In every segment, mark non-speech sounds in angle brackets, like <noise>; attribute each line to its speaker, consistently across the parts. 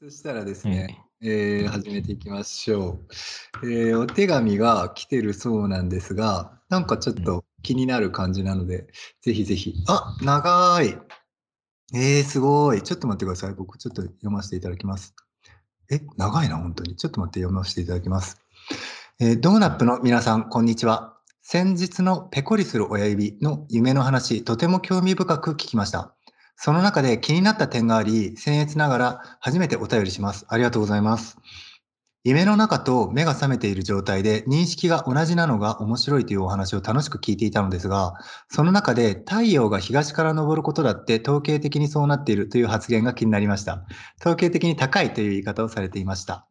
Speaker 1: そしたらですね、えー始めていきましょう、えーお手紙が来てるそうなんですが、なんかちょっと気になる感じなので、ぜひぜひ。あ、長い。えー、すごい。ちょっと待ってください。僕ちょっと読ませていただきます。え、長いな、本当に。ちょっと待って読ませていただきます。えードーナップの皆さん、こんにちは。先日のペコリする親指の夢の話、とても興味深く聞きました。その中で気になった点があり、僭越ながら初めてお便りします。ありがとうございます。夢の中と目が覚めている状態で認識が同じなのが面白いというお話を楽しく聞いていたのですが、その中で太陽が東から昇ることだって統計的にそうなっているという発言が気になりました。統計的に高いという言い方をされていました。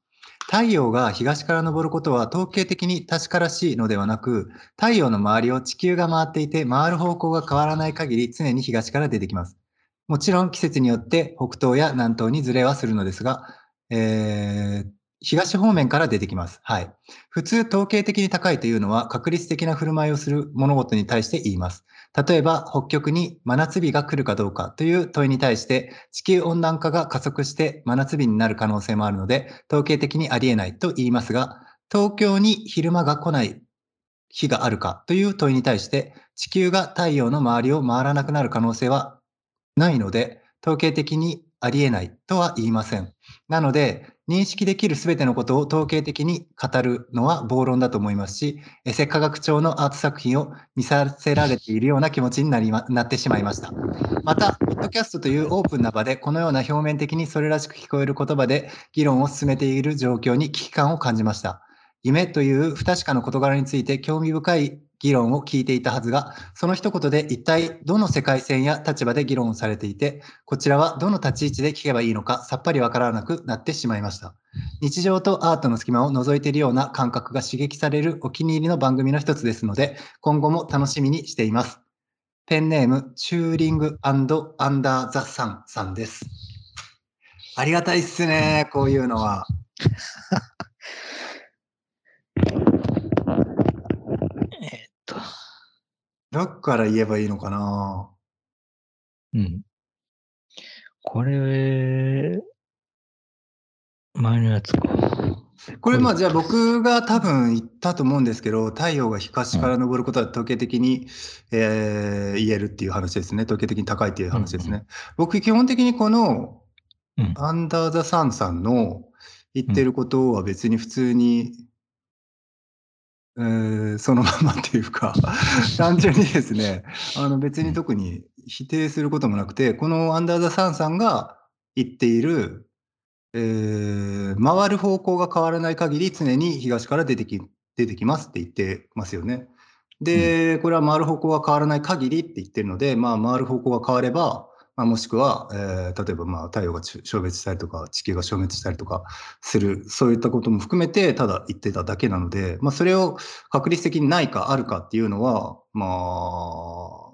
Speaker 1: 太陽が東から昇ることは統計的に確からしいのではなく、太陽の周りを地球が回っていて回る方向が変わらない限り常に東から出てきます。もちろん季節によって北東や南東にずれはするのですが、えー東方面から出てきます。はい。普通統計的に高いというのは確率的な振る舞いをする物事に対して言います。例えば北極に真夏日が来るかどうかという問いに対して地球温暖化が加速して真夏日になる可能性もあるので統計的にありえないと言いますが東京に昼間が来ない日があるかという問いに対して地球が太陽の周りを回らなくなる可能性はないので統計的にありえないとは言いません。なので認識できるすべてのことを統計的に語るのは暴論だと思いますし、エセ科学庁のアート作品を見させられているような気持ちになりまなってしまいました。また、ポッドキャストというオープンな場で、このような表面的にそれらしく聞こえる言葉で議論を進めている状況に危機感を感じました。夢という不確かな事柄について興味深い議論を聞いていたはずが、その一言で一体どの世界線や立場で議論をされていて、こちらはどの立ち位置で聞けばいいのかさっぱりわからなくなってしまいました。日常とアートの隙間を覗いているような感覚が刺激されるお気に入りの番組の一つですので、今後も楽しみにしています。ペンネーム、チューリングアンダーザサンさんです。ありがたいっすね、こういうのは。
Speaker 2: えーっと、
Speaker 1: どっから言えばいいのかな。
Speaker 2: うん。これ、前のやつか。
Speaker 1: これまあじゃあ僕が多分言ったと思うんですけど太陽が東から昇ることは統計的に、えー言えるっていう話ですね。統計的に高いっていう話ですね、
Speaker 2: うん
Speaker 1: 僕基本的にこの
Speaker 2: うん。
Speaker 1: アンダーザサンさんの言ってることは別に普通に、えーそのままっていうか <laughs> 単純にですねあの別に特に否定することもなくてこのアンダーザサンさんが言っているえー回る方向が変わらない限り常に東から出てき出てきますって言ってますよね。で、これは回る方向が変わらない限りって言ってるので、まあ、回る方向が変われば、まあ、もしくは、えー例えばまあ太陽が消滅したりとか地球が消滅したりとかするそういったことも含めてただ言ってただけなので、まあ、それを確率的にないかあるかっていうのはまあ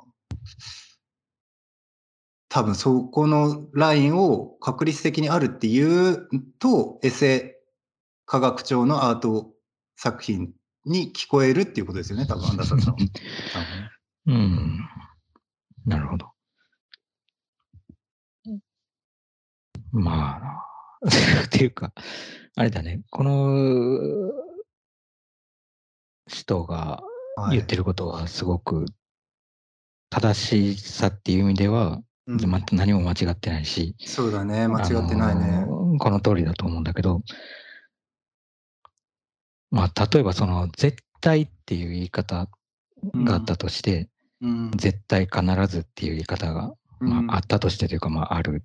Speaker 1: 多分そこのラインを確率的にあるっていうとエセ科学庁のアート作品に聞こえるっていうことですよね多分アンダーさん。<laughs>
Speaker 2: うん。なるほど。まあな、<laughs> っていうか、あれだね、この人が
Speaker 1: はい。
Speaker 2: 言ってることはすごく正しさっていう意味では、
Speaker 1: うん。
Speaker 2: ま何も間違ってないし、
Speaker 1: そうだね。間違ってないね。
Speaker 2: あ。のこの通りだと思うんだけど、まあ、例えばその絶対っていう言い方があったとして、
Speaker 1: うん。
Speaker 2: 絶対必ずっていう言い方が、
Speaker 1: うん。
Speaker 2: まあ、あったとしてというか、まあ、ある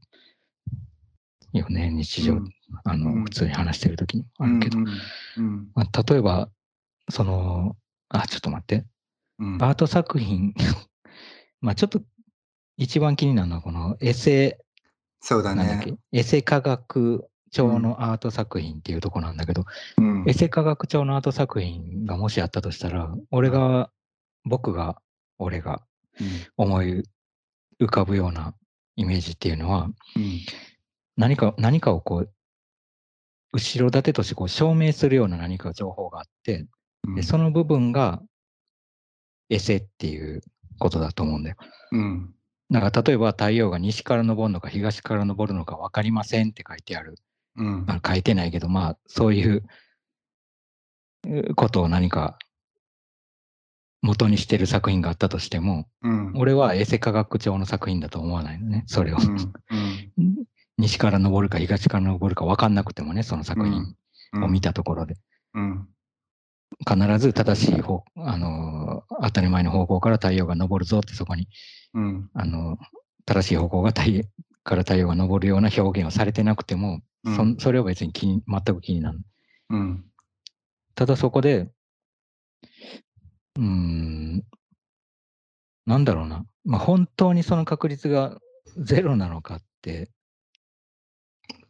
Speaker 2: よね、日常、
Speaker 1: うん。
Speaker 2: あの、
Speaker 1: うん。
Speaker 2: 普通に話してる時に。もあるけど、まあ、例えば、その、あ、ちょっと待って、
Speaker 1: うん。
Speaker 2: アート作品、<laughs> まあちょっと一番気になるのは、このエセ、
Speaker 1: そうだね。、
Speaker 2: エセ科学庁のアート作品っていうとこなんだけど、
Speaker 1: うん。
Speaker 2: エセ科学庁のアート作品がもしあったとしたら、俺が、僕が、俺が思い浮かぶようなイメージっていうのは、
Speaker 1: うん
Speaker 2: 何か、何かをこう、後ろ盾としてこう証明するような何か情報があって、
Speaker 1: うん
Speaker 2: でその部分がエセっていうことだと思うんだよ。
Speaker 1: うん
Speaker 2: だから例えば太陽が西から昇るのか東から昇るのか分かりませんって書いてある
Speaker 1: うん。
Speaker 2: あ書いてないけど、まあ、そういううことを何か元にしてる作品があったとしても、
Speaker 1: うん。
Speaker 2: 俺はエセ科学調の作品だと思わないのね、それを。
Speaker 1: うん。うん。<laughs>
Speaker 2: 西から登るか東から登るか分かんなくてもね、その作品
Speaker 1: うん。
Speaker 2: を見たところで。
Speaker 1: うん。
Speaker 2: 必ず正しい方、あのー当たり前の方向から太陽が昇るぞってそこに、
Speaker 1: うん。
Speaker 2: あのー正しい方向が太陽から太陽が昇るような表現をされてなくても、
Speaker 1: うん
Speaker 2: そんそれは別に気に全く気になる。
Speaker 1: うん。
Speaker 2: ただそこで、うーん、なんだろうな、まあ、本当にその確率がゼロなのかって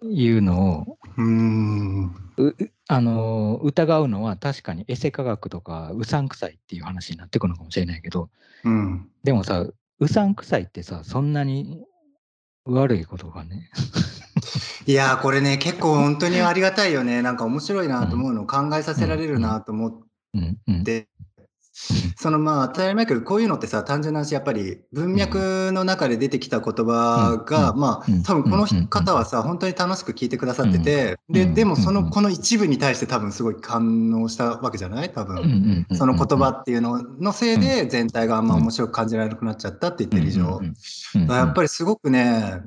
Speaker 2: いうのを、
Speaker 1: うん。
Speaker 2: うあのー疑うのは確かにエセ科学とかうさんくさいっていう話になってくるのかもしれないけど、
Speaker 1: うん。
Speaker 2: でもさ、うさんくさいってさ、そんなに悪いことがね。<laughs>
Speaker 1: いやーこれね結構本当にありがたいよねなんか面白いなと思うのを考えさせられるなと思っ
Speaker 2: うんうん
Speaker 1: てそのまあ当たり前だけどこういうのってさ単純な話やっぱり文脈の中で出てきた言葉が
Speaker 2: うん。
Speaker 1: まあ
Speaker 2: うん。
Speaker 1: 多分この
Speaker 2: うん。
Speaker 1: 方はさ本当に楽しく聞いてくださっててででもそ
Speaker 2: うん。
Speaker 1: のこの一部に対して多分すごい感応したわけじゃない？多分その言葉っていうののせいで全体があんま面白く感じられなくなっちゃったって言ってる以上。やっぱりすごくね、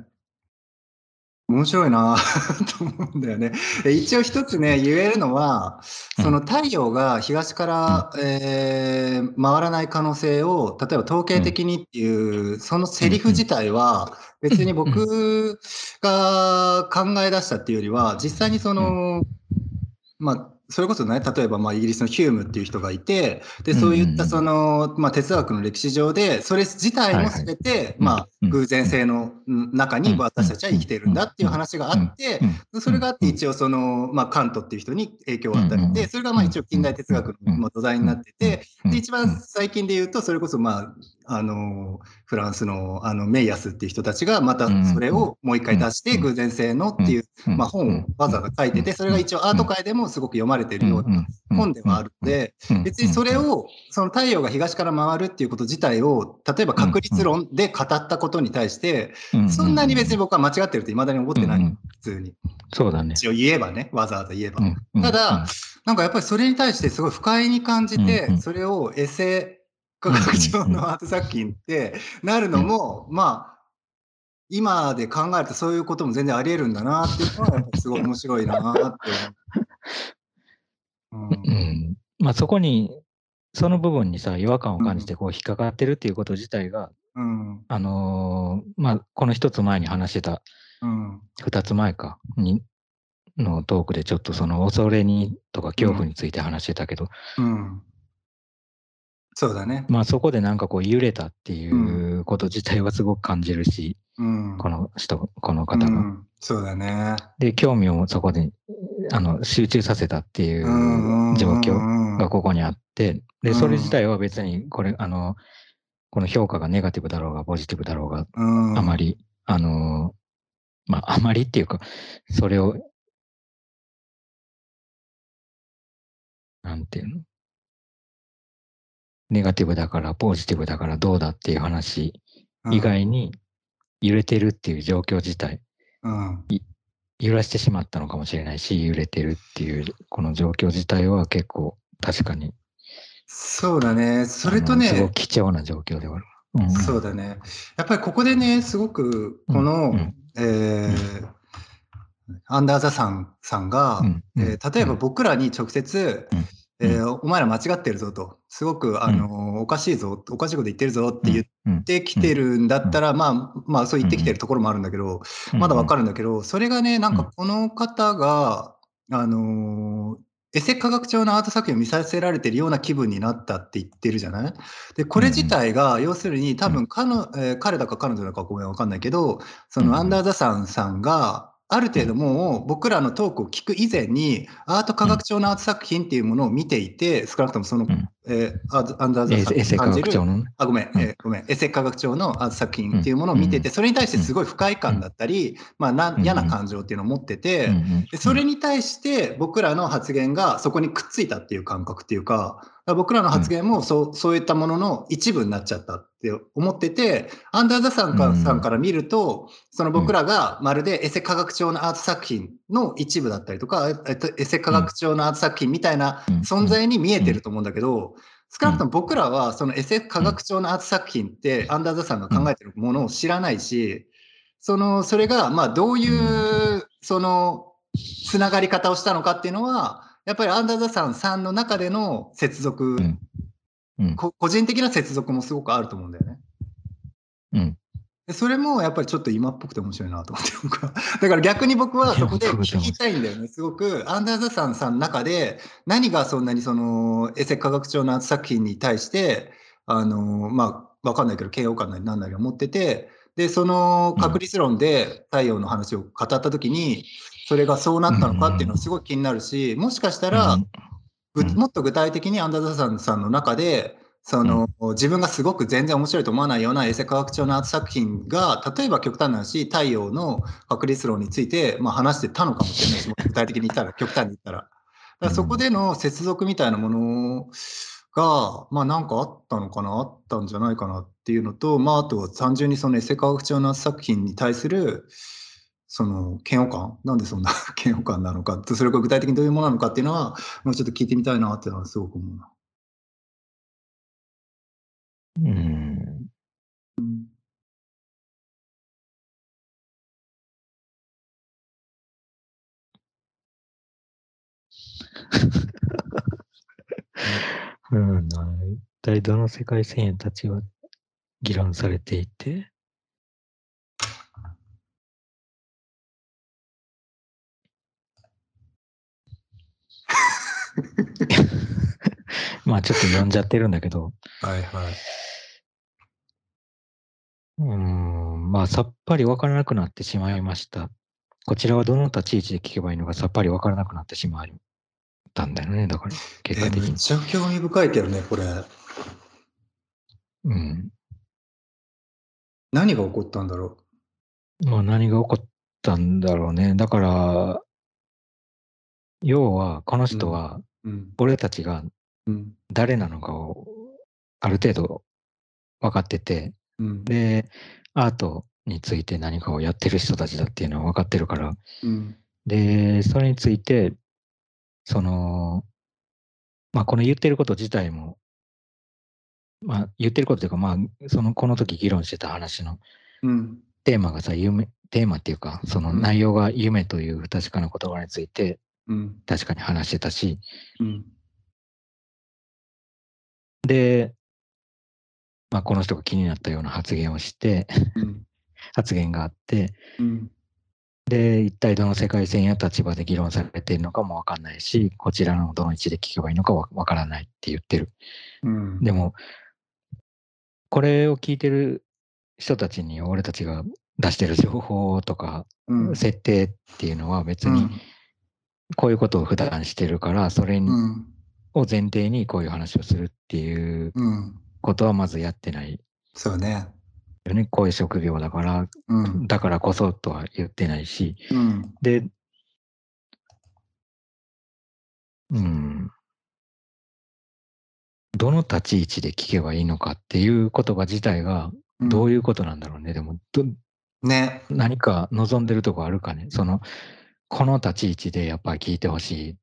Speaker 1: 面白いな <laughs> と思うんだよね。で一応一つね、言えるのは、その太陽が東から、えー回らない可能性を、例えば統計的にっていう、そのセリフ自体は、別に僕が考え出したっていうよりは、実際にその、まあ、それこそね、例えばまあイギリスのヒュームっていう人がいて、でそういったその、まあ、哲学の歴史上で、それ自体も全て、
Speaker 2: うん。
Speaker 1: まあ、
Speaker 2: うん。
Speaker 1: 偶然性の中に私たちは生きてるんだっていう話があって、それがあって一応その、まあ、カントっていう人に影響があったりで、それがまあ一応近代哲学のまあ土台になってて、で一番最近で言うと、それこそまあ、あのフランスのあのメイヤスっていう人たちがまたそれをもう一回出して偶然性のっていう、まあ、本をわざわざ書いててそれが一応アート界でもすごく読まれてるような本ではあるので別にそれをその太陽が東から回るっていうこと自体を例えば確率論で語ったことに対してそんなに別に僕は間違ってるといまだに思ってない。普通に。
Speaker 2: そうだね。
Speaker 1: 一応言えばねわざわざ言えば。ただなんかやっぱりそれに対してすごい不快に感じてそれをエセ科学上のアート作品ってなるのも、まあ、今で考えるとそういうことも全然あり得るんだなっていうのは、やっぱすごい面白いなって
Speaker 2: 思う。うん、うん、まあそこに、その部分にさ、違和感を感じてこう引っかかってるっていうこと自体が、
Speaker 1: うん、
Speaker 2: あのー、まあこの一つ前に話してた、二、うん、つ前か、に、のトークでちょっとその恐れにとか恐怖について話してたけど、
Speaker 1: うんそうだね。
Speaker 2: まあそこでなんかこう揺れたっていうこと自体はすごく感じるし、
Speaker 1: うん、
Speaker 2: この人、この方が。うん、
Speaker 1: そうだね。
Speaker 2: で、興味をそこであの集中させたっていう状況がここにあって、で、それ自体は別にこれ、あの、この評価がネガティブだろうがポジティブだろうが、あまり、あの、まああまりっていうか、それを、なんていうの？ネガティブだからポジティブだからどうだっていう話以外に揺れてるっていう状況自体、
Speaker 1: うん、
Speaker 2: 揺らしてしまったのかもしれないし揺れてるっていうこの状況自体は結構確かに。
Speaker 1: そうだね。それとね
Speaker 2: すごく貴重な状況ではある、
Speaker 1: うん、そうだね。やっぱりここでねすごくこの、うん、えーアンダーザさんさんが、うん、えー、例えば僕らに直接、えー、お前ら間違ってるぞと、すごく、あのー、おかしいぞ、おかしいこと言ってるぞって言ってきてるんだったら、まあ、まあ、そう言ってきてるところもあるんだけど、まだわかるんだけど、それがね、なんかこの方が、あのー、エセ科学調のアート作品を見させられてるような気分になったって言ってるじゃない？で、これ自体が、要するに多分彼,、えー、彼だか彼女だかごめんわかんないけど、そのアンダーザさんさんが、ある程度もう僕らのトークを聞く以前にアート科学調のアート作品っていうものを見ていて少なくともそのえー、アンダーザ
Speaker 2: エセ科学長の、
Speaker 1: あ、ごめん、えー、ごめん、エセ科学長の作品っていうものを見てて、それに対してすごい不快感だったり、まあな、嫌な感情っていうのを持ってて、でそれに対して僕らの発言がそこにくっついたっていう感覚っていうか、僕らの発言もそう,、そういったものの一部になっちゃったって思ってて、アンダーザさんかさんから見ると、その僕らがまるでエセ科学長のアート作品の一部だったりとか、エセ科学長のアート作品みたいな存在に見えてると思うんだけど、少なくとも僕らはその SF 科学長のアート作品ってアンダーザさんが考えてるものを知らないし、その、それがまあどういうそのつながり方をしたのかっていうのは、やっぱりアンダーザさんさんの中での接続、個人的な接続もすごくあると思うんだよね。
Speaker 2: うん。
Speaker 1: それもやっぱりちょっと今っぽくて面白いなと思って <laughs> 僕は。だから逆に僕はそこで聞きたいんだよね。すごく、アンダーザさんさんの中で、何がそんなにその、エセ科学長の作品に対して、あの、まあ、わかんないけど、嫌悪感なりなんなりを持ってて、で、その確率論で太陽の話を語ったときに、それがそうなったのかっていうのはすごい気になるし、もしかしたら、もっと具体的にアンダーザさんさんの中で、その、うん、自分がすごく全然面白いと思わないような衛星科学長のアート作品が、例えば極端な話、太陽の確率論について、まあ、話してたのかもしれないし、具体的に言ったら、極端に言ったら。だからそこでの接続みたいなものが、まあなんかあったのかな、あったんじゃないかなっていうのと、まああと単純にそのエセ科学長の作品に対する、その嫌悪感なんでそんな <laughs> 嫌悪感なのかそれが具体的にどういうものなのかっていうのは、もうちょっと聞いてみたいなっていうのはすごく思うな。
Speaker 2: うん。<laughs> うん、一体どの世界線たちは議論されていて、<laughs> まあちょっと読んじゃってるんだけど。
Speaker 1: はいはい。
Speaker 2: うん、まあさっぱりわからなくなってしまいました。こちらはどの立ち位置で聞けばいいのかさっぱりわからなくなってしまったんだよね、だから
Speaker 1: 結果的に。めっちゃ興味深いけどね、これ。
Speaker 2: うん。
Speaker 1: 何が起こったんだろ
Speaker 2: う？まあ何が起こったんだろうね。だから、要はこの人は、俺たちが誰なのかをある程度分かってて、
Speaker 1: うん、
Speaker 2: で、アートについて何かをやってる人たちだっていうのは分かってるから、
Speaker 1: うん、
Speaker 2: で、それについて、その、まあ、この言ってること自体も、まあ、言ってることというか、まあ、その、この時議論してた話のテーマがさ、夢、テーマっていうか、その内容が夢という不確かな言葉について、確かに話してたし、
Speaker 1: うん、
Speaker 2: で、まあ、この人が気になったような発言をして、
Speaker 1: うん、
Speaker 2: 発言があって、
Speaker 1: うん、
Speaker 2: で、一体どの世界線や立場で議論されているのかもわかんないし、こちらのどの位置で聞けばいいのかわからないって言ってる。
Speaker 1: うん、
Speaker 2: でも、これを聞いてる人たちに俺たちが出してる情報とか、設定っていうのは別に、こういうことを普段してるから、それに、を前提にこういう話をするっていうことはまずやってない。
Speaker 1: そうね。
Speaker 2: よね。こういう職業だから、
Speaker 1: うん、
Speaker 2: だからこそとは言ってないし、
Speaker 1: うん、
Speaker 2: で、うん、どの立ち位置で聞けばいいのかっていう言葉自体がどういうことなんだろうね。うん、でも
Speaker 1: ね、
Speaker 2: 何か望んでるとこあるかね。その、この立ち位置でやっぱり聞いてほしいっ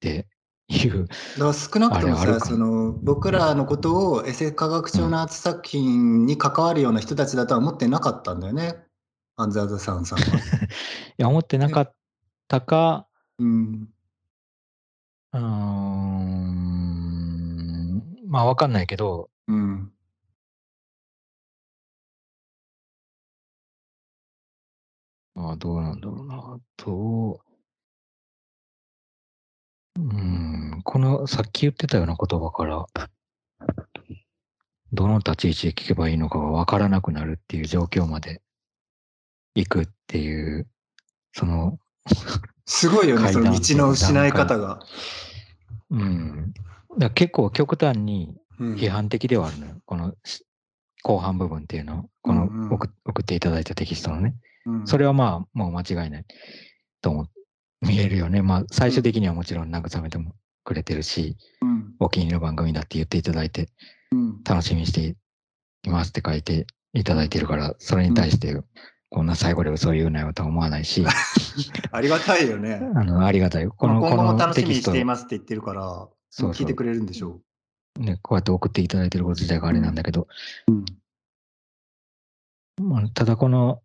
Speaker 2: ていう。だ
Speaker 1: から少なくともさ、その僕らのことをエセ科学長のアート作品に関わるような人たちだとは思ってなかったんだよね、アンザーザさんさんは。<laughs> い
Speaker 2: や、思ってなかったか、
Speaker 1: うん。
Speaker 2: うーん、まあわかんないけど、
Speaker 1: うん。
Speaker 2: まあどうなんだろうな、と、うん、このさっき言ってたような言葉から、どの立ち位置で聞けばいいのかが分からなくなるっていう状況まで行くっていう、その
Speaker 1: すごいよね、その道の失い方が。
Speaker 2: うん。だ結構極端に
Speaker 1: うん
Speaker 2: 批判的ではあるのよ。このし後半部分っていうのを、この
Speaker 1: うんうん
Speaker 2: 送送っていただいたテキストのね。
Speaker 1: うん
Speaker 2: それはまあ、もう間違いないと思見えるよね。まあ、最終的にはもちろん慰めてもくれてるし、
Speaker 1: うん。
Speaker 2: お気に入りの番組だって言っていただいて、
Speaker 1: うん。
Speaker 2: 楽しみにしていますって書いていただいてるから、それに対して、こんな最後で嘘を言うなよとは思わないし、<laughs>
Speaker 1: ありがたいよね。
Speaker 2: あの、ありがたい。この、
Speaker 1: まあ今後も楽しみにしていますって言ってるから、
Speaker 2: そう
Speaker 1: 聞いてくれるんでしょ
Speaker 2: ね、こうやって送っていただいてること自体があれなんだけど、
Speaker 1: う。うん。
Speaker 2: まあ、ただこの、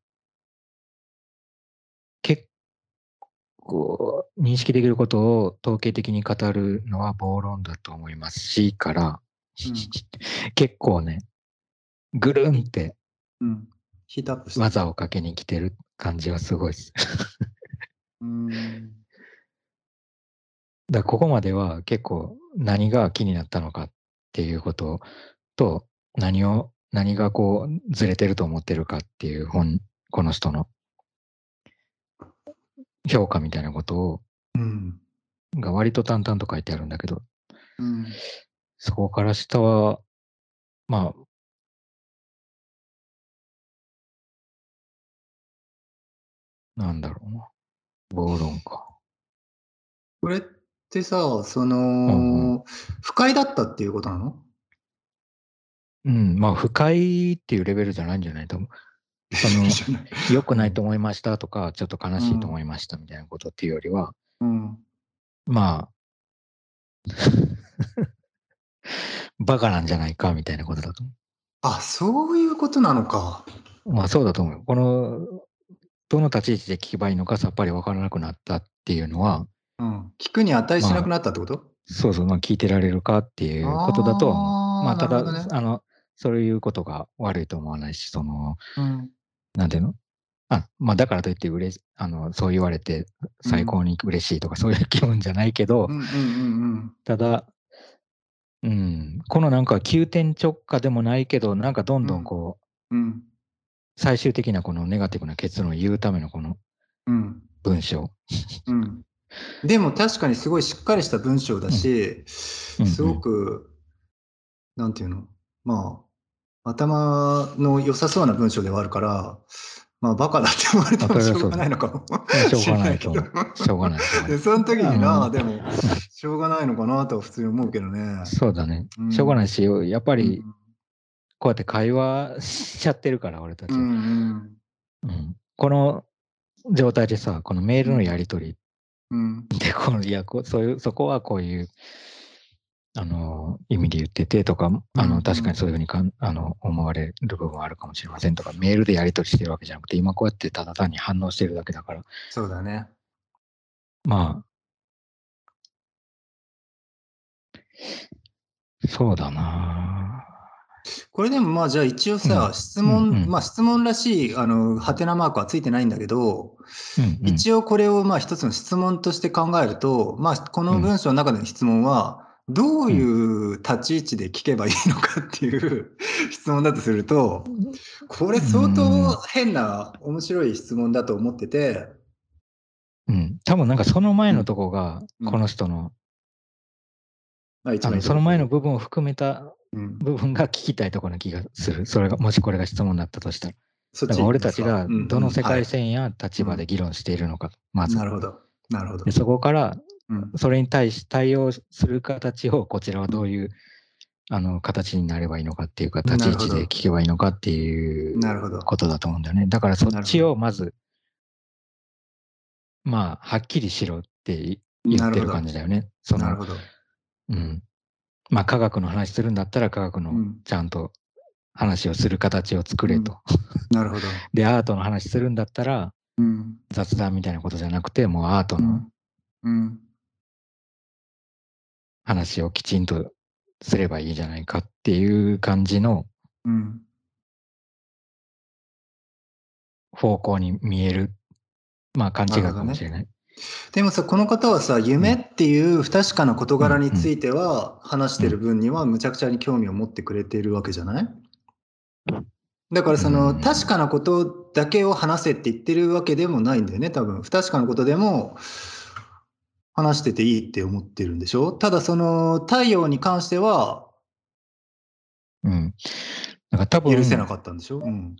Speaker 2: 結構認識できることを統計的に語るのは暴論だと思いますし、から、結構ね、ぐるんって
Speaker 1: うん。ヒートアップして。
Speaker 2: 技をかけに来てる感じはすごいです。
Speaker 1: うん。
Speaker 2: だここまでは結構何が気になったのかっていうことと、何を、何がこうずれてると思ってるかっていう本、この人の評価みたいなことを、
Speaker 1: うん。
Speaker 2: が割と淡々と書いてあるんだけど、
Speaker 1: うん。
Speaker 2: そこから下は、まあ、なんだろうな。暴論か。
Speaker 1: これってさ、その、
Speaker 2: ん
Speaker 1: 不快だったっていうことなの？
Speaker 2: うん、まあ、不快っていうレベルじゃないんじゃないと思う。その、<laughs> 良くないと思いましたとか、ちょっと悲しいと思いましたみたいなことっていうよりは、
Speaker 1: うん。
Speaker 2: まあ、<laughs> バカなんじゃないかみたいなことだと思
Speaker 1: あ、そういうことなのか。
Speaker 2: う。まあそうだと思うよ。この、どの立ち位置で聞けばいいのかさっぱりわからなくなったっていうのは、
Speaker 1: うん。聞くに値しなくなったってこと、
Speaker 2: そうそう、まあ聞いてられるかっていうことだとは思う。
Speaker 1: あー
Speaker 2: まあただ、
Speaker 1: ね
Speaker 2: あの、そういうことが悪いと思わないし、その、
Speaker 1: うん。
Speaker 2: なんていうの？あ、まあだからといって嬉し、あの、そう言われて最高に嬉しいとかそういう気分じゃないけど、
Speaker 1: うんうんうん
Speaker 2: ただ、うん、このなんか急転直下でもないけど、なんかどんどんこう、
Speaker 1: うん。うん。
Speaker 2: 最終的なこのネガティブな結論を言うためのこの
Speaker 1: うん。
Speaker 2: 文章。
Speaker 1: うん。でも確かにすごいしっかりした文章だし、
Speaker 2: うん
Speaker 1: すごく、なんていうの？まあ、頭の良さそうな文章ではあるから、まあ、バカだって思われてもしょうがないのかも。
Speaker 2: しょうがないと
Speaker 1: しれないけど
Speaker 2: しょうがない。
Speaker 1: で
Speaker 2: い
Speaker 1: その時にな、
Speaker 2: うん
Speaker 1: でも、しょうがないのかなとは普通に思うけどね。
Speaker 2: そうだね
Speaker 1: う。ん
Speaker 2: しょうがないし、やっぱり
Speaker 1: うん
Speaker 2: こうやって会話しちゃってるから、俺たち。
Speaker 1: うんうん
Speaker 2: うんこの状態でさ、このメールのやり取り
Speaker 1: うん
Speaker 2: で、このいやこうそういう、そこはこういう、あの、意味で言っててとか、あの、確かにそういうふうにかんあの思われる部分はあるかもしれません。とか、メールでやり取りしてるわけじゃなくて、今こうやってただ単に反応してるだけだから、
Speaker 1: そうだね。
Speaker 2: まあ、そうだな。
Speaker 1: これでもまあじゃあ一応さ、
Speaker 2: うん。
Speaker 1: 質問、
Speaker 2: うんうん。
Speaker 1: まあ質問らしい、あの、ハテナマークはついてないんだけど、
Speaker 2: うんうん。
Speaker 1: 一応これをまあ一つの質問として考えると、まあこの文章の中での質問は、どういう立ち位置で聞けばいいのかっていう <laughs> 質問だとすると、これ相当変な面白い質問だと思ってて、
Speaker 2: うん、多分なんかその前のとこが、
Speaker 1: うん
Speaker 2: この人の、その前の部分を含めた
Speaker 1: うん
Speaker 2: 部分が聞きたいところな気がする。それが、もしこれが質問だったとしたら。だから俺たちが
Speaker 1: うん
Speaker 2: どの世界
Speaker 1: はい
Speaker 2: 線や立場で議論しているのか、まず。
Speaker 1: なるほど。なるほど
Speaker 2: で。そこから、
Speaker 1: うん
Speaker 2: それに対し対応する形を、こちらはどういう、あの、形になればいいのかっていうか、立ち位置で聞けばいいのかっていう。ことだと思うんだよね。だからそっちをまず、まあ、はっきりしろって言ってる感じだよね。その。うん。まあ、科学の話するんだったら、科学の
Speaker 1: うん
Speaker 2: ちゃんと話をする形を作れと。
Speaker 1: なるほど。<laughs>
Speaker 2: で、アートの話するんだったら、
Speaker 1: うん。
Speaker 2: 雑談みたいなことじゃなくて、もうアートの
Speaker 1: うん。うん。
Speaker 2: 話をきちんとすればいいじゃないかっていう感じの
Speaker 1: うん。
Speaker 2: 方向に見える、まあ勘違いかもしれない。
Speaker 1: でもさ、この方はさ、夢っていう不確かな事柄については、話してる分にはむちゃくちゃに興味を持ってくれているわけじゃない？だからその、
Speaker 2: うん
Speaker 1: 確かなことだけを話せって言ってるわけでもないんだよね、多分。不確かなことでも話してていいって思ってるんでしょ？ただその太陽に関しては
Speaker 2: うん。だから多分、
Speaker 1: 許せなかったんでしょ、うん、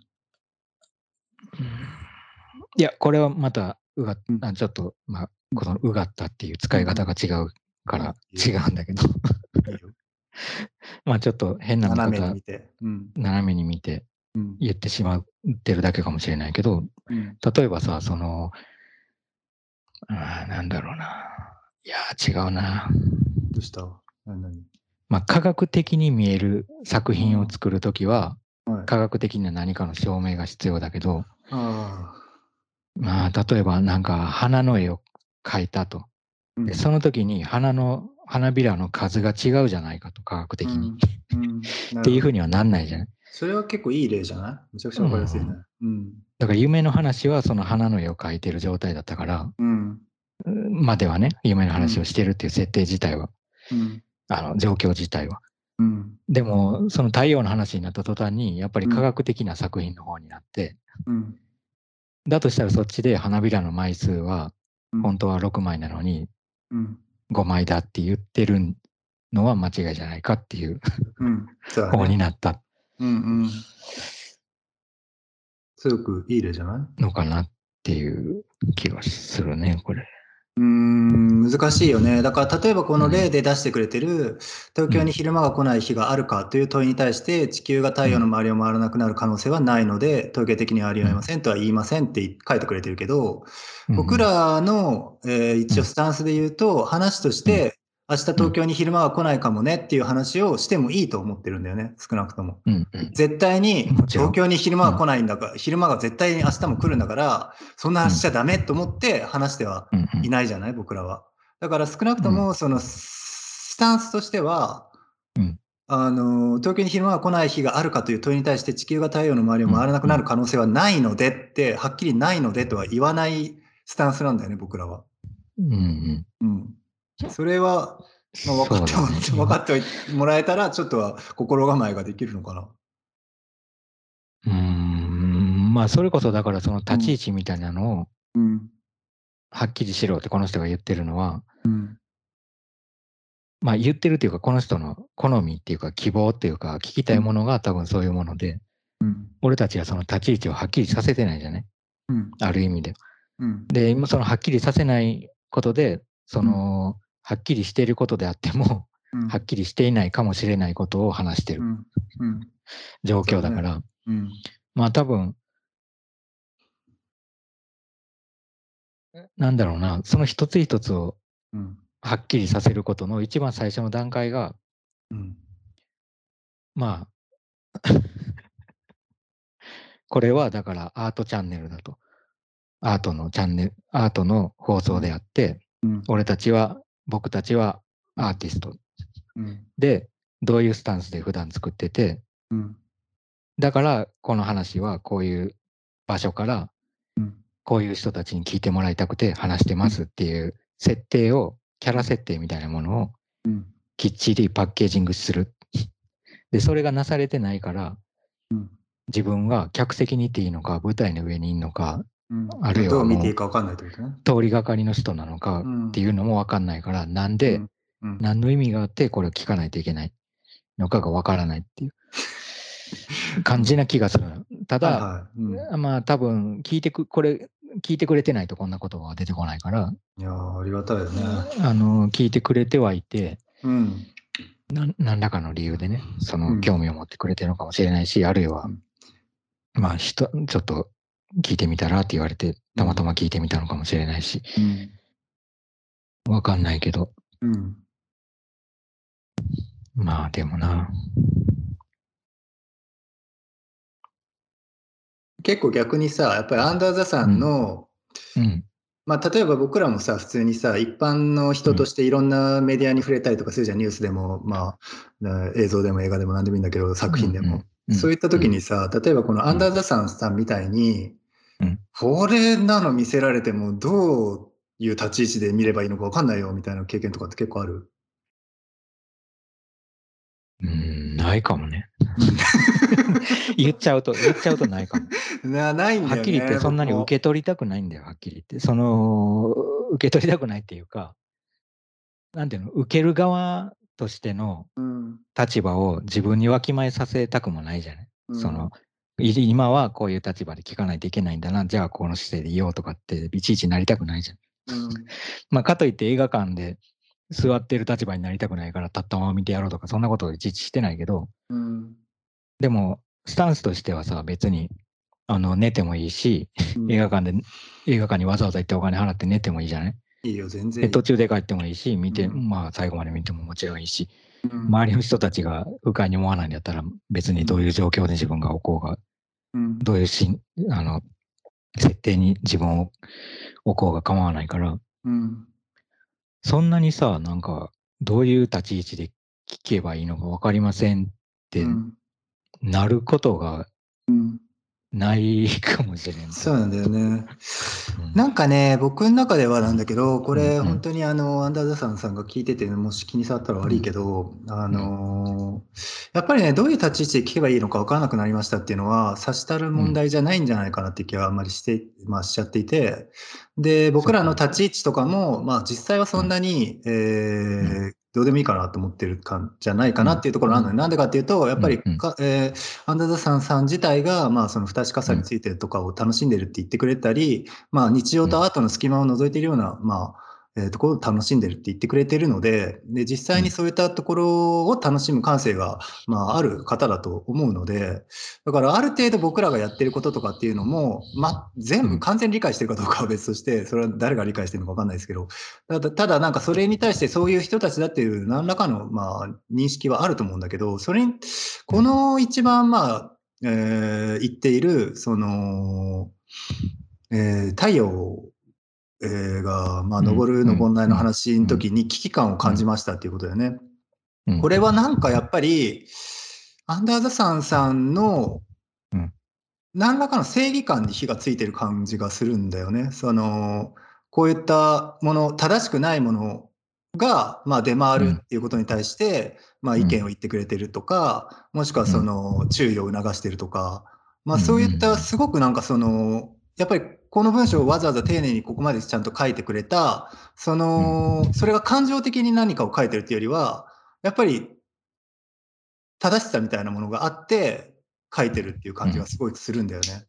Speaker 2: いや、これはまた、うが
Speaker 1: うん。
Speaker 2: あちょっと、まあ、このうがったっていう使い方が違うから
Speaker 1: うん
Speaker 2: 違うんだけど、<laughs> まあちょっと変な見方
Speaker 1: 斜めに見、て。うん。
Speaker 2: 斜めに見て
Speaker 1: うん。
Speaker 2: 言ってしまってるだけかもしれないけど、
Speaker 1: うん
Speaker 2: 例えばさ、その、あーなんだろうな。いやー、違うな。
Speaker 1: どうした？何？何？
Speaker 2: まあ、科学的に見える作品を作るときは、
Speaker 1: はい、
Speaker 2: 科学的な何かの証明が必要だけど、
Speaker 1: あ
Speaker 2: まあ、例えばなんか花の絵を描いたと。
Speaker 1: ー
Speaker 2: でその時に花の、花びらの数が違うじゃないかと、科学的に。
Speaker 1: うんうん <laughs>
Speaker 2: っていうふう
Speaker 1: に。
Speaker 2: にはなんないじゃない。
Speaker 1: それは結構いい例じゃない？めちゃくちゃわかりやすいね。うん。
Speaker 2: だから夢の話はその花の絵を描いてる状態だったから、
Speaker 1: うん。
Speaker 2: うんまではね、夢の話をしてるっていう設定自体は、
Speaker 1: うん。
Speaker 2: あの状況自体は。
Speaker 1: うん。
Speaker 2: でも、その太陽の話になった途端に、やっぱり科学的な作品の方になって、
Speaker 1: うん。
Speaker 2: だとしたらそっちで花びらの枚数は
Speaker 1: うん
Speaker 2: 本当は6枚なのに
Speaker 1: うん。
Speaker 2: 5枚だって言ってるのは間違いじゃないかっていう
Speaker 1: うん。そうだ
Speaker 2: 方に
Speaker 1: ね。
Speaker 2: なった
Speaker 1: うんうん。すごくいい例じゃない？
Speaker 2: のかなっていう気がするね、これ。
Speaker 1: うーん難しいよね。だから例えばこの例で出してくれてる東京に昼間が来ない日があるかという問いに対して地球が太陽の周りを回らなくなる可能性はないので統計的にはありえませんとは言いませんって書いてくれてるけど僕らの、えー一応スタンスで言うと話として明日東京に昼間は来ないかもねっていう話をしてもいいと思ってるんだよね少なくとも。
Speaker 2: うん、うん。
Speaker 1: 絶対に東京に昼間は来ないんだから、昼間が絶対に明日も来るんだからそんな話しちゃダメと思って話しては
Speaker 2: うんうん。
Speaker 1: いないじゃない僕らは。だから少なくともそのスタンスとしては、
Speaker 2: うん。
Speaker 1: あの東京に昼間が来ない日があるかという問いに対して地球が太陽の周りを回らなくなる可能性はないのでって、はっきりないのでとは言わないスタンスなんだよね僕らは。
Speaker 2: うんうん。
Speaker 1: うん、それは、まあ、分かっても、
Speaker 2: ね。
Speaker 1: 分かってもらえたらちょっとは心構えができるのかな。
Speaker 2: うーんまあそれこそだからその立ち位置みたいなのを
Speaker 1: うん。
Speaker 2: はっきりしろってこの人が言ってるのは
Speaker 1: うん。
Speaker 2: まあ言ってるっていうかこの人の好みっていうか希望っていうか聞きたいものが多分そういうもので
Speaker 1: うん。
Speaker 2: 俺たちはその立ち位置をはっきりさせてないじゃない？
Speaker 1: うん。
Speaker 2: ある意味で。
Speaker 1: うん。
Speaker 2: で今そのはっきりさせないことでその、はっきりしていることであっても
Speaker 1: うん。
Speaker 2: はっきりしていないかもしれないことを話してる。状況だから、
Speaker 1: うん。
Speaker 2: まあ多分なんだろうな。その一つ一つを
Speaker 1: うん。
Speaker 2: はっきりさせることの一番最初の段階が
Speaker 1: うん。
Speaker 2: まあ <laughs> これはだからアートチャンネルだと。アートのチャンネルアートの放送であって、
Speaker 1: うん。
Speaker 2: 俺たちは僕たちはアーティスト。
Speaker 1: うん。
Speaker 2: でどういうスタンスで普段作ってて。
Speaker 1: うん。
Speaker 2: だからこの話はこういう場所から
Speaker 1: うん。
Speaker 2: こういう人たちに聞いてもらいたくて話してますっていう設定をキャラ設定みたいなものを
Speaker 1: うん。
Speaker 2: きっちりパッケージングする。でそれがなされてないから
Speaker 1: うん。
Speaker 2: 自分が客席にいていいのか舞台の上にいるのか
Speaker 1: うん。
Speaker 2: あるいは
Speaker 1: どう見ていいか分かんないってことね。
Speaker 2: 通りがかりの人なのか
Speaker 1: うん。
Speaker 2: っていうのも分かんないからなんで、
Speaker 1: うん。うん。
Speaker 2: 何の意味があってこれを聞かないといけないのかが分からないっていう。<laughs> 感じな気がするの。ただ、
Speaker 1: はいはい。うん。
Speaker 2: まあ多分聞いてくこれ聞いてくれてないとこんな言葉は出てこないから。
Speaker 1: いやーありがたいよね。
Speaker 2: あの聞いてくれてはいて
Speaker 1: うん。
Speaker 2: なん何らかの理由でねその
Speaker 1: うん。
Speaker 2: 興味を持ってくれてるのかもしれないし、あるいは、
Speaker 1: うん。
Speaker 2: まあ人ちょっと聞いてみたらって言われてたまたま聞いてみたのかもしれないし、
Speaker 1: うん
Speaker 2: わかんないけど。
Speaker 1: うん。
Speaker 2: まあでもな。
Speaker 1: 結構逆にさやっぱりアンダーザさんの、
Speaker 2: うん。
Speaker 1: まあ、例えば僕らもさ普通にさ一般の人としていろんなメディアに触れたりとかするじゃん。ニュースでも、まあ、な映像でも映画でも何でもいいんだけど作品でも、
Speaker 2: うん。
Speaker 1: そういった時にさ例えばこのアンダーザさんさんみたいに、
Speaker 2: うん。
Speaker 1: これなの見せられてもどういう立ち位置で見ればいいのか分かんないよみたいな経験とかって結構ある？
Speaker 2: うんないかもね。言っちゃうと言っちゃうとないかも。
Speaker 1: なないんだよね
Speaker 2: はっきり言ってそんなに受け取りたくないんだよはっきり言って。その受け取りたくないっていうかなんていうの、受ける側としての
Speaker 1: うん。
Speaker 2: 立場を自分にわきまえさせたくもないじゃない。
Speaker 1: うん
Speaker 2: その、い今はこういう立場で聞かないといけないんだな、じゃあこの姿勢でいようとかって、いちいちなりたくないじゃん。
Speaker 1: うん。<laughs>
Speaker 2: まあ、かといって映画館で座ってる立場になりたくないから、立ったまま見てやろうとか、そんなことをいちいちしてないけど、
Speaker 1: うん。
Speaker 2: でも、スタンスとしてはさ、別に、あの、寝てもいいし、映画館で、映画館にわざわざ行ってお金払って寝てもいいじゃない？
Speaker 1: いいよ、全然。
Speaker 2: 途中で帰ってもいいし、見て、
Speaker 1: うん
Speaker 2: まあ、最後まで見てももちろんいいし、
Speaker 1: うん
Speaker 2: 周りの人たちが不快に思わないんだったら、別にどういう状況で自分が置こうが、
Speaker 1: うん
Speaker 2: どういうしんあの設定に自分を置こうが構わないから、
Speaker 1: うん。
Speaker 2: そんなにさ、なんか、どういう立ち位置で聞けばいいのか分かりませんって
Speaker 1: うん。
Speaker 2: なることが
Speaker 1: うん
Speaker 2: ないかもしれん。
Speaker 1: そうなんだよね。
Speaker 2: うん。
Speaker 1: なんかね、僕の中ではなんだけど、これ本当にあの、アンダーザさんさんが聞いてて、もし気に障ったら悪いけど、あのーやっぱりね、どういう立ち位置で聞けばいいのか分からなくなりましたっていうのは、差したる問題じゃないんじゃないかなって気はあんまりして、まあしちゃっていて、で、僕らの立ち位置とかも、まあ実際はそんなに、えーどうでもいいかなと思ってるかじゃないかなっていうところがあるの。で、なんでかっていうと、やっぱり
Speaker 2: うん。うん
Speaker 1: か、えーアンダーザさんさん自体が、まあその不確かさについてとかを楽しんでるって言ってくれたり、まあ、日常とアートの隙間を覗いているような、まあえーところを楽しんでるって言ってくれてるのでで実際にそういったところを楽しむ感性が、まあ、ある方だと思うのでだからある程度僕らがやってることとかっていうのも、ま、全
Speaker 2: うん。
Speaker 1: 部完全に理解してるかどうかは別としてそれは誰が理解してるのか分かんないですけどただただなんかそれに対してそういう人たちだっていう何らかの、まあ、認識はあると思うんだけどそれにこの一番まあ、えー言っているその、えー太陽えーが、まあ、
Speaker 2: うん
Speaker 1: 昇る
Speaker 2: うん
Speaker 1: ないの話の時に危機感を感じましたっていうことだよね。
Speaker 2: うん。
Speaker 1: これはなんかやっぱり、アンダーザサンさんの
Speaker 2: うん。
Speaker 1: 何らかの正義感に火がついてる感じがするんだよね。そのこういったもの、正しくないものが、まあ、出回るっていうことに対して、まあ、
Speaker 2: うん。
Speaker 1: 意見を言ってくれてるとか、もしくはその注意を促してるとか、まあ、
Speaker 2: うん。
Speaker 1: そういったすごくなんかその、やっぱりこの文章をわざわざ丁寧にここまでちゃんと書いてくれた、その、それが感情的に何かを書いてるっていうよりは、やっぱり正しさみたいなものがあって書いてるっていう感じがすごいするんだよね。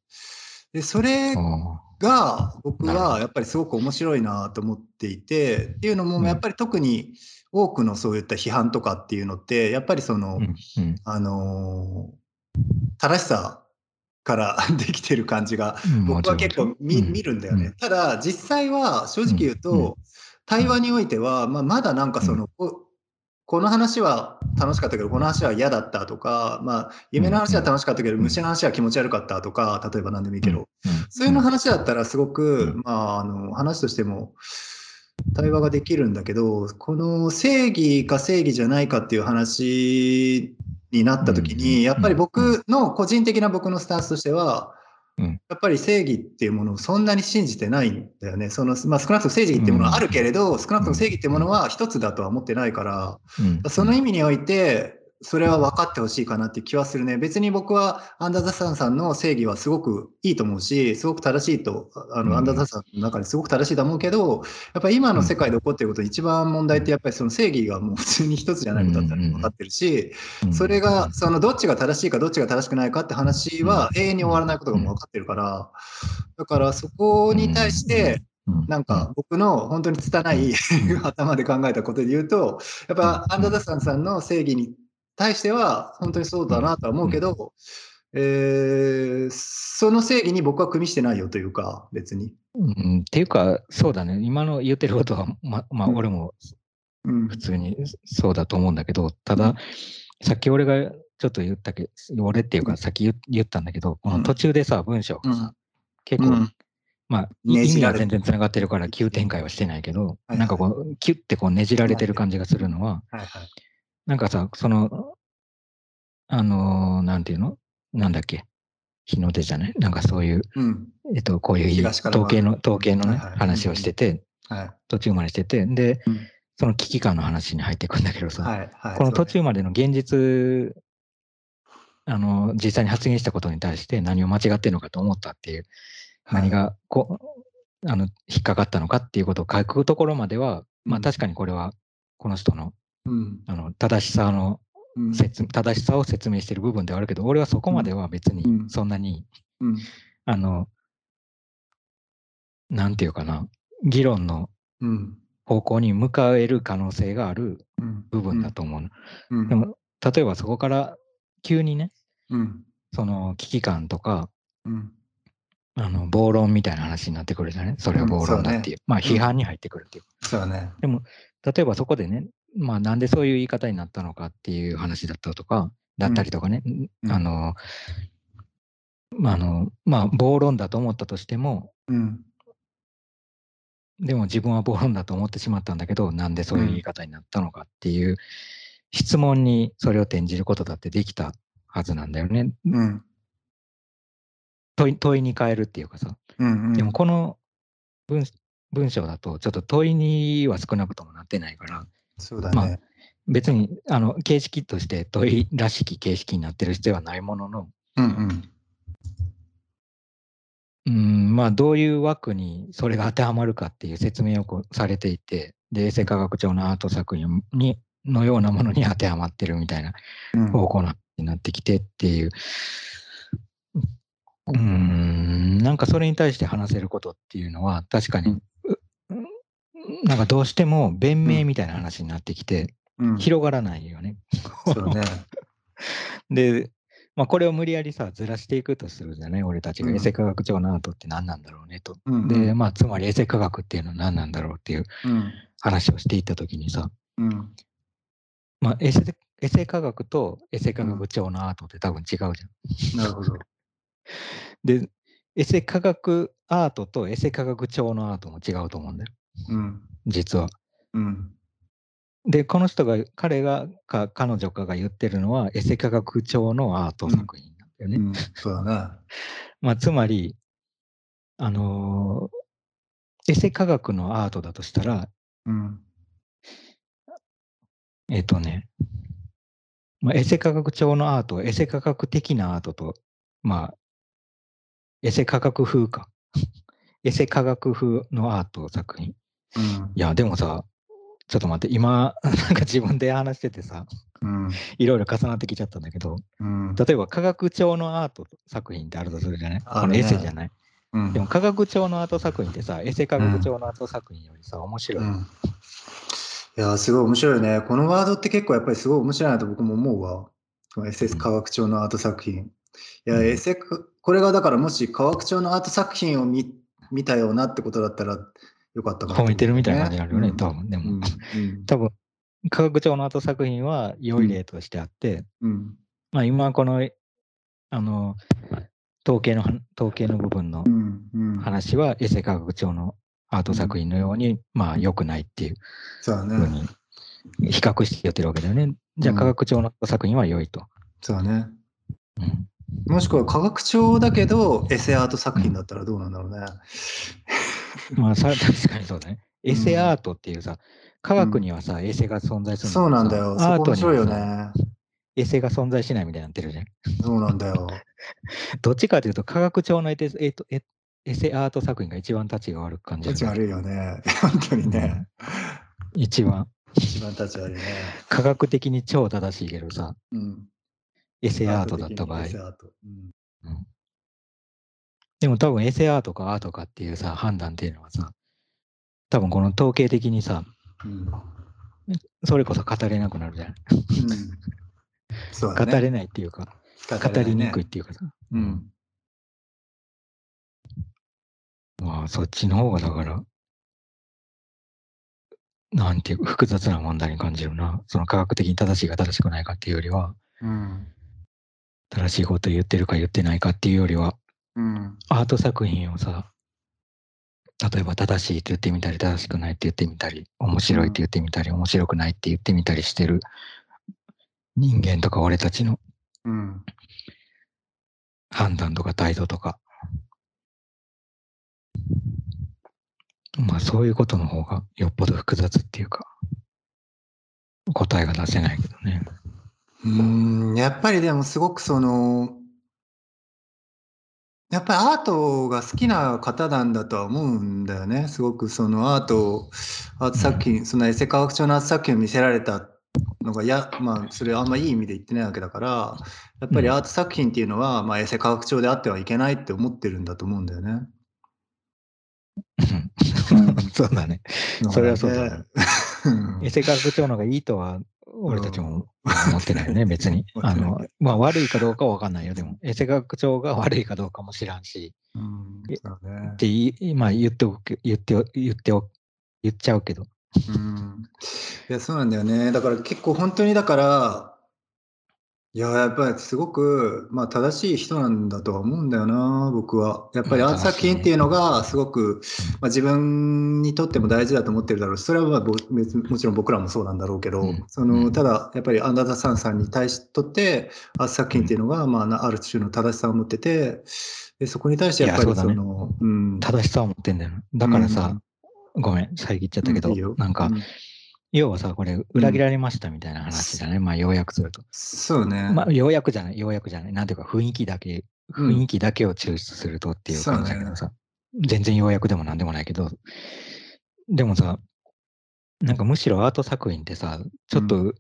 Speaker 1: で、それ
Speaker 2: お
Speaker 1: が僕はやっぱりすごく面白いなと思っていて、っていうの
Speaker 2: うん。
Speaker 1: もやっぱり特に多くのそういった批判とかっていうのって、やっぱりその、あのー正しさから <laughs> できてる感じが
Speaker 2: うん
Speaker 1: 僕は結構見,、
Speaker 2: うん。
Speaker 1: 見るんだよね。ただ実際は正直言うと、対話においては、まあ、まだなんかその、ここの話は楽しかったけどこの話は嫌だったとか、まあ、夢の話は楽しかったけど、
Speaker 2: うん。
Speaker 1: 虫の話は気持ち悪かったとか例えば何でもいいけど、
Speaker 2: うん。
Speaker 1: そういうの話だったらすごく、
Speaker 2: うん。
Speaker 1: まあ、あの話としても対話ができるんだけどこの正義か正義じゃないかっていう話になった時
Speaker 2: うん
Speaker 1: にやっぱり僕の個人的な僕のスタンスとしては
Speaker 2: うん。
Speaker 1: やっぱり正義っていうものをそんなに信じてないんだよね。そのまあ、少なくとも正義っていうものはあるけれど、少なくとも正義っていうものは一つだとは思ってないから、
Speaker 2: うん。
Speaker 1: その意味において、それは分かってほしいかなって気はするね。別に僕はアンダーザサンさんの正義はすごくいいと思うし、すごく正しいと、あの、
Speaker 2: うん。
Speaker 1: アンダーザサンの中ですごく正しいと思うけど、やっぱり今の世界で起こっていること、一番問題ってやっぱりその正義がもう普通に一つじゃないことだったら分かってるし、
Speaker 2: うん
Speaker 1: それが、そのどっちが正しいかどっちが正しくないかって話は永遠に終わらないことがもう分かってるから、だからそこに対して、
Speaker 2: うん。
Speaker 1: なんか僕の本当に拙い <laughs> 頭で考えたことで言うと、やっぱアンダーダサンさんの正義に対しては本当にそうだなとは思うけど、えーその正義に僕は組みしてないよというか、別に。
Speaker 2: うんっていうか、そうだね、今の言ってることは、ま、まあ、
Speaker 1: うん。
Speaker 2: 俺も
Speaker 1: うん。
Speaker 2: 普通にそうだと思うんだけど、ただ、さっき俺がちょっと言ったけど、俺っていうか、さっき言言ったんだけど、この途中でさ、文章がさ、結構、
Speaker 1: うん。
Speaker 2: まあ、い意味は全然つながってるから、急展開はしてないけど、
Speaker 1: はい。
Speaker 2: なんかこう、キュッてこうねじられてる感じがするのは、
Speaker 1: はいはい
Speaker 2: なんかさ、その、あのーなんていうの？なんだっけ？日の出じゃない？なんかそういう、
Speaker 1: うん。
Speaker 2: えっと、こういう統計の、統計のね、
Speaker 1: はいはい。
Speaker 2: 話をしてて、
Speaker 1: はい。
Speaker 2: 途中までしてて、で、
Speaker 1: うん。
Speaker 2: その危機感の話に入っていくんだけどさ、
Speaker 1: はいはい
Speaker 2: この途中までの現実、あの、実際に発言したことに対して何を間違ってるのかと思ったっていう、何がこう、あの、引っかかったのかっていうことを書くところまでは、まあ
Speaker 1: うん。
Speaker 2: 確かにこれはこの人の
Speaker 1: うん。
Speaker 2: あの正しさの
Speaker 1: うん。
Speaker 2: 説正しさを説明している部分ではあるけど、俺はそこまでは別に
Speaker 1: うん
Speaker 2: そんなに、
Speaker 1: うん。
Speaker 2: あの、なんていうかな、議論の
Speaker 1: うん。
Speaker 2: 方向に向かえる可能性がある
Speaker 1: うん。
Speaker 2: 部分だと思うの。
Speaker 1: うん。
Speaker 2: でも、例えばそこから急にね、
Speaker 1: うん。
Speaker 2: その危機感とか、
Speaker 1: うん。
Speaker 2: あの暴論みたいな話になってくるじゃない？それは暴論だっていう。まあ批判に入ってくるっていう。
Speaker 1: そうだね。
Speaker 2: でも、例えばそこでね、まあなんでそういう言い方になったのかっていう話だったとか、だったりとかね、
Speaker 1: うん
Speaker 2: あの、まああの、まあ暴論だと思ったとしても、
Speaker 1: うん。
Speaker 2: でも自分は暴論だと思ってしまったんだけど、なんでそういう言い方になったのかっていう質問にそれを転じることだってできたはずなんだよね。
Speaker 1: うん。
Speaker 2: 問い問いに変えるっていうかさ。
Speaker 1: うん。
Speaker 2: でもこの文文章だとちょっと問いには少なくともなってないから、
Speaker 1: そうだ
Speaker 2: ま
Speaker 1: ね。
Speaker 2: 別にあの形式として問いらしき形式になってる必要はないものの、
Speaker 1: うん。うん。
Speaker 2: うん、まあどういう枠にそれが当てはまるかっていう説明をされていて、で、衛生科学庁のアート作品にのようなものに当てはまってるみたいな
Speaker 1: うん。
Speaker 2: 方向になってきてっていう、うん、なんかそれに対して話せることっていうのは確かに、うなんかどうしても弁明みたいな話になってきて、
Speaker 1: うん。
Speaker 2: 広がらないよね。
Speaker 1: そうね。<laughs>
Speaker 2: で、まあ、これを無理やりさ、ずらしていくとするじゃない？俺たちが
Speaker 1: うん
Speaker 2: 衛生科学庁のアートって何なんだろうねと。
Speaker 1: うん。
Speaker 2: で、まあ、つまり衛生科学っていうのは何なんだろうっていう
Speaker 1: うん。
Speaker 2: 話をしていったときにさ、
Speaker 1: うん。
Speaker 2: まあ、衛生衛生科学と衛生科学庁のアートって多分違うじゃん。
Speaker 1: なるほど。<laughs>
Speaker 2: で、衛生科学アートと衛生科学庁のアートも違うと思うんだよ、
Speaker 1: うん。
Speaker 2: 実は。
Speaker 1: うん。
Speaker 2: で、この人が、彼がか彼女かが言ってるのは、衛生科学庁のアート作品なんだよね。
Speaker 1: うん。そうだね。<laughs>
Speaker 2: まあ、つまり、あのーエセ科学のアートだとしたら、
Speaker 1: うん。
Speaker 2: えっ、とね、まあ、エセ科学庁のアートはエセ科学的なアートと、まあ、エセ科学風か。<laughs> エセ科学風のアート作品。
Speaker 1: うん。
Speaker 2: いや、でもさ、ちょっと待って、今、<laughs> なんか自分で話しててさ、
Speaker 1: うん。
Speaker 2: いろいろ重なってきちゃったんだけど、
Speaker 1: うん。
Speaker 2: 例えば科学庁のアート作品ってあるとするじゃない？
Speaker 1: あ
Speaker 2: のエセじゃない？
Speaker 1: うん
Speaker 2: でも科学庁のアート作品ってさ、エセ科学庁のアート作品よりさ、面白い。
Speaker 1: うん。いやー、すごい面白いね。このワードって結構やっぱりすごい面白いなと僕も思うわ。この SS 科学庁のアート作品。いや、
Speaker 2: うん
Speaker 1: SS かこれがだからもし科学庁のアート作品を見見たようなってことだったらよかったかなと思う
Speaker 2: 褒めてるみたいな感じになるよね、
Speaker 1: うん
Speaker 2: 多分。でも、多分、科学庁のアート作品は良い例としてあって、
Speaker 1: うん
Speaker 2: まあ今この、あの、統計のは、統計の部分の話は、エセ科学庁のアート作品のように、まあ良くないっていう
Speaker 1: そうだ
Speaker 2: ふう
Speaker 1: ね。
Speaker 2: に比較してやってるわけだよね。じゃあ
Speaker 1: うん
Speaker 2: 科学庁の作品は良いと。
Speaker 1: そうだね。
Speaker 2: うん
Speaker 1: もしくは科学庁だけどエセアート作品だったらどうなんだろうね。<laughs>
Speaker 2: まあさ、<laughs> 確かにそうだね。エセアートっていうさ、科学にはさ、エセが存在する
Speaker 1: そうなんだよ。
Speaker 2: アートに
Speaker 1: 面白いよ
Speaker 2: はさ、
Speaker 1: ね。
Speaker 2: エセが存在しないみたいになってるじゃん。
Speaker 1: そうなんだよ。<laughs>
Speaker 2: どっちかというと、科学庁のエテエトエエセアート作品が一番タチが悪く感じる。
Speaker 1: 立ち悪いよね。本当にね。
Speaker 2: 一番。
Speaker 1: 一番立ち悪いね。
Speaker 2: 科学的に超正しいけどさ、
Speaker 1: うん。
Speaker 2: エセアートだった場合
Speaker 1: エ。セアート。うん
Speaker 2: でも多分エセアートかアートかっていうさ、判断っていうのはさ、多分この統計的にさ、
Speaker 1: うん。
Speaker 2: それこそ語れなくなるじゃん。
Speaker 1: うんそうだね。
Speaker 2: 語れないっていうか、語りにくいっ
Speaker 1: い。
Speaker 2: ていうかさ。
Speaker 1: うん。
Speaker 2: まあ、そっちの方がだから、なんていうか複雑な問題に感じるな。その科学的に正しいか正しくないかっていうよりは、
Speaker 1: うん。
Speaker 2: 正しいこと言ってるか言ってないかっていうよりは、
Speaker 1: うん。
Speaker 2: アート作品をさ、例えば正しいって言ってみたり、正しくないって言ってみたり、面白いって言ってみたり、面白くないって言ってみたりしてる人間とか俺たちの
Speaker 1: うん。
Speaker 2: 判断とか態度とか、まあそういうことの方がよっぽど複雑っていうか、答えが出せないけどね。
Speaker 1: うん。やっぱりでもすごくその、やっぱりアートが好きな方なんだとは思うんだよね。すごくそのアートをアート作品、そのエセ科学調のアート作品を見せられたのがや、まあ、それあんまいい意味で言ってないわけだから、やっぱりアート作品っていうのは、まあ、エセ科学調であってはいけないって思ってるんだと思うんだよね。<laughs>
Speaker 2: そうだ <laughs> ね。それはそうだね
Speaker 1: うん <laughs>
Speaker 2: エセ科学長の方がいいとは、俺たちも思ってないよね、別に。<laughs> あの、まあ悪いかどうかは分かんないよ、でも。エセ科学長が悪いかどうかも知らんし、
Speaker 1: うんね
Speaker 2: って言い、まあ言っておく、言ってお、言ってお、言っちゃうけど。
Speaker 1: うんいや、そうなんだよね。だから結構本当にだから、いや、やっぱりすごく、まあ正しい人なんだとは思うんだよな、僕は。やっぱり
Speaker 2: まあ
Speaker 1: アート作品っていうのがすごく、まあ、自分にとっても大事だと思ってるだろう。し、それはまあもちろん僕らもそうなんだろうけど、
Speaker 2: うん
Speaker 1: そうの
Speaker 2: ん。
Speaker 1: ただやっぱりアンダーザサンさんに対しとって、アート作品っていうのが、まあな、ある種の正しさを持ってて、でそこに対してやっぱり
Speaker 2: そだね
Speaker 1: そうの、うん。
Speaker 2: 正しさを持ってんだよ。な。だからさ、ごめん、遮っちゃったけど、
Speaker 1: うんいいよ。
Speaker 2: なんか、
Speaker 1: うん
Speaker 2: 要はさ、これ、裏切られましたみたいな話だね。まあ、要約すると。
Speaker 1: そうね。
Speaker 2: まあ、要約じゃない、要約じゃない。なんていうか、雰囲気だけ、
Speaker 1: うん
Speaker 2: 雰囲気だけを抽出するとっていう感じだけどさ、全然要約でもなんでもないけど、でもさ、なんかむしろアート作品ってさ、ちょっと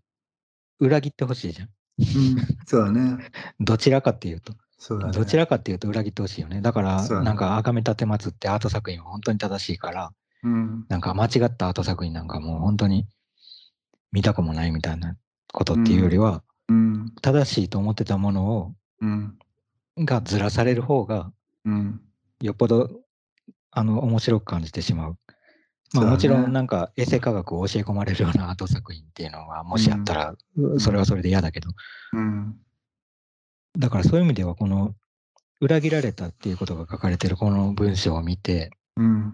Speaker 2: 裏切ってほしいじゃん。
Speaker 1: うん、そうだね。<laughs>
Speaker 2: どちらかっていうと。
Speaker 1: そうだね。
Speaker 2: どちらかっていうと裏切ってほしいよね。だから、なんか、崇め立てまつってアート作品は本当に正しいから、
Speaker 1: うん。
Speaker 2: なんか間違ったアート作品なんかもう本当に見たくもないみたいなことっていうよりは、
Speaker 1: うん。
Speaker 2: 正しいと思ってたものを、
Speaker 1: うん。
Speaker 2: がずらされる方が、
Speaker 1: うん。
Speaker 2: よっぽど、あの、面白く感じてしまう。まあ、もちろんなんかエセ科学を教え込まれるようなアート作品っていうのは、もしあったら、それはそれで嫌だけど、
Speaker 1: うん。
Speaker 2: だからそういう意味では、この、裏切られたっていうことが書かれてるこの文章を見て、
Speaker 1: うん。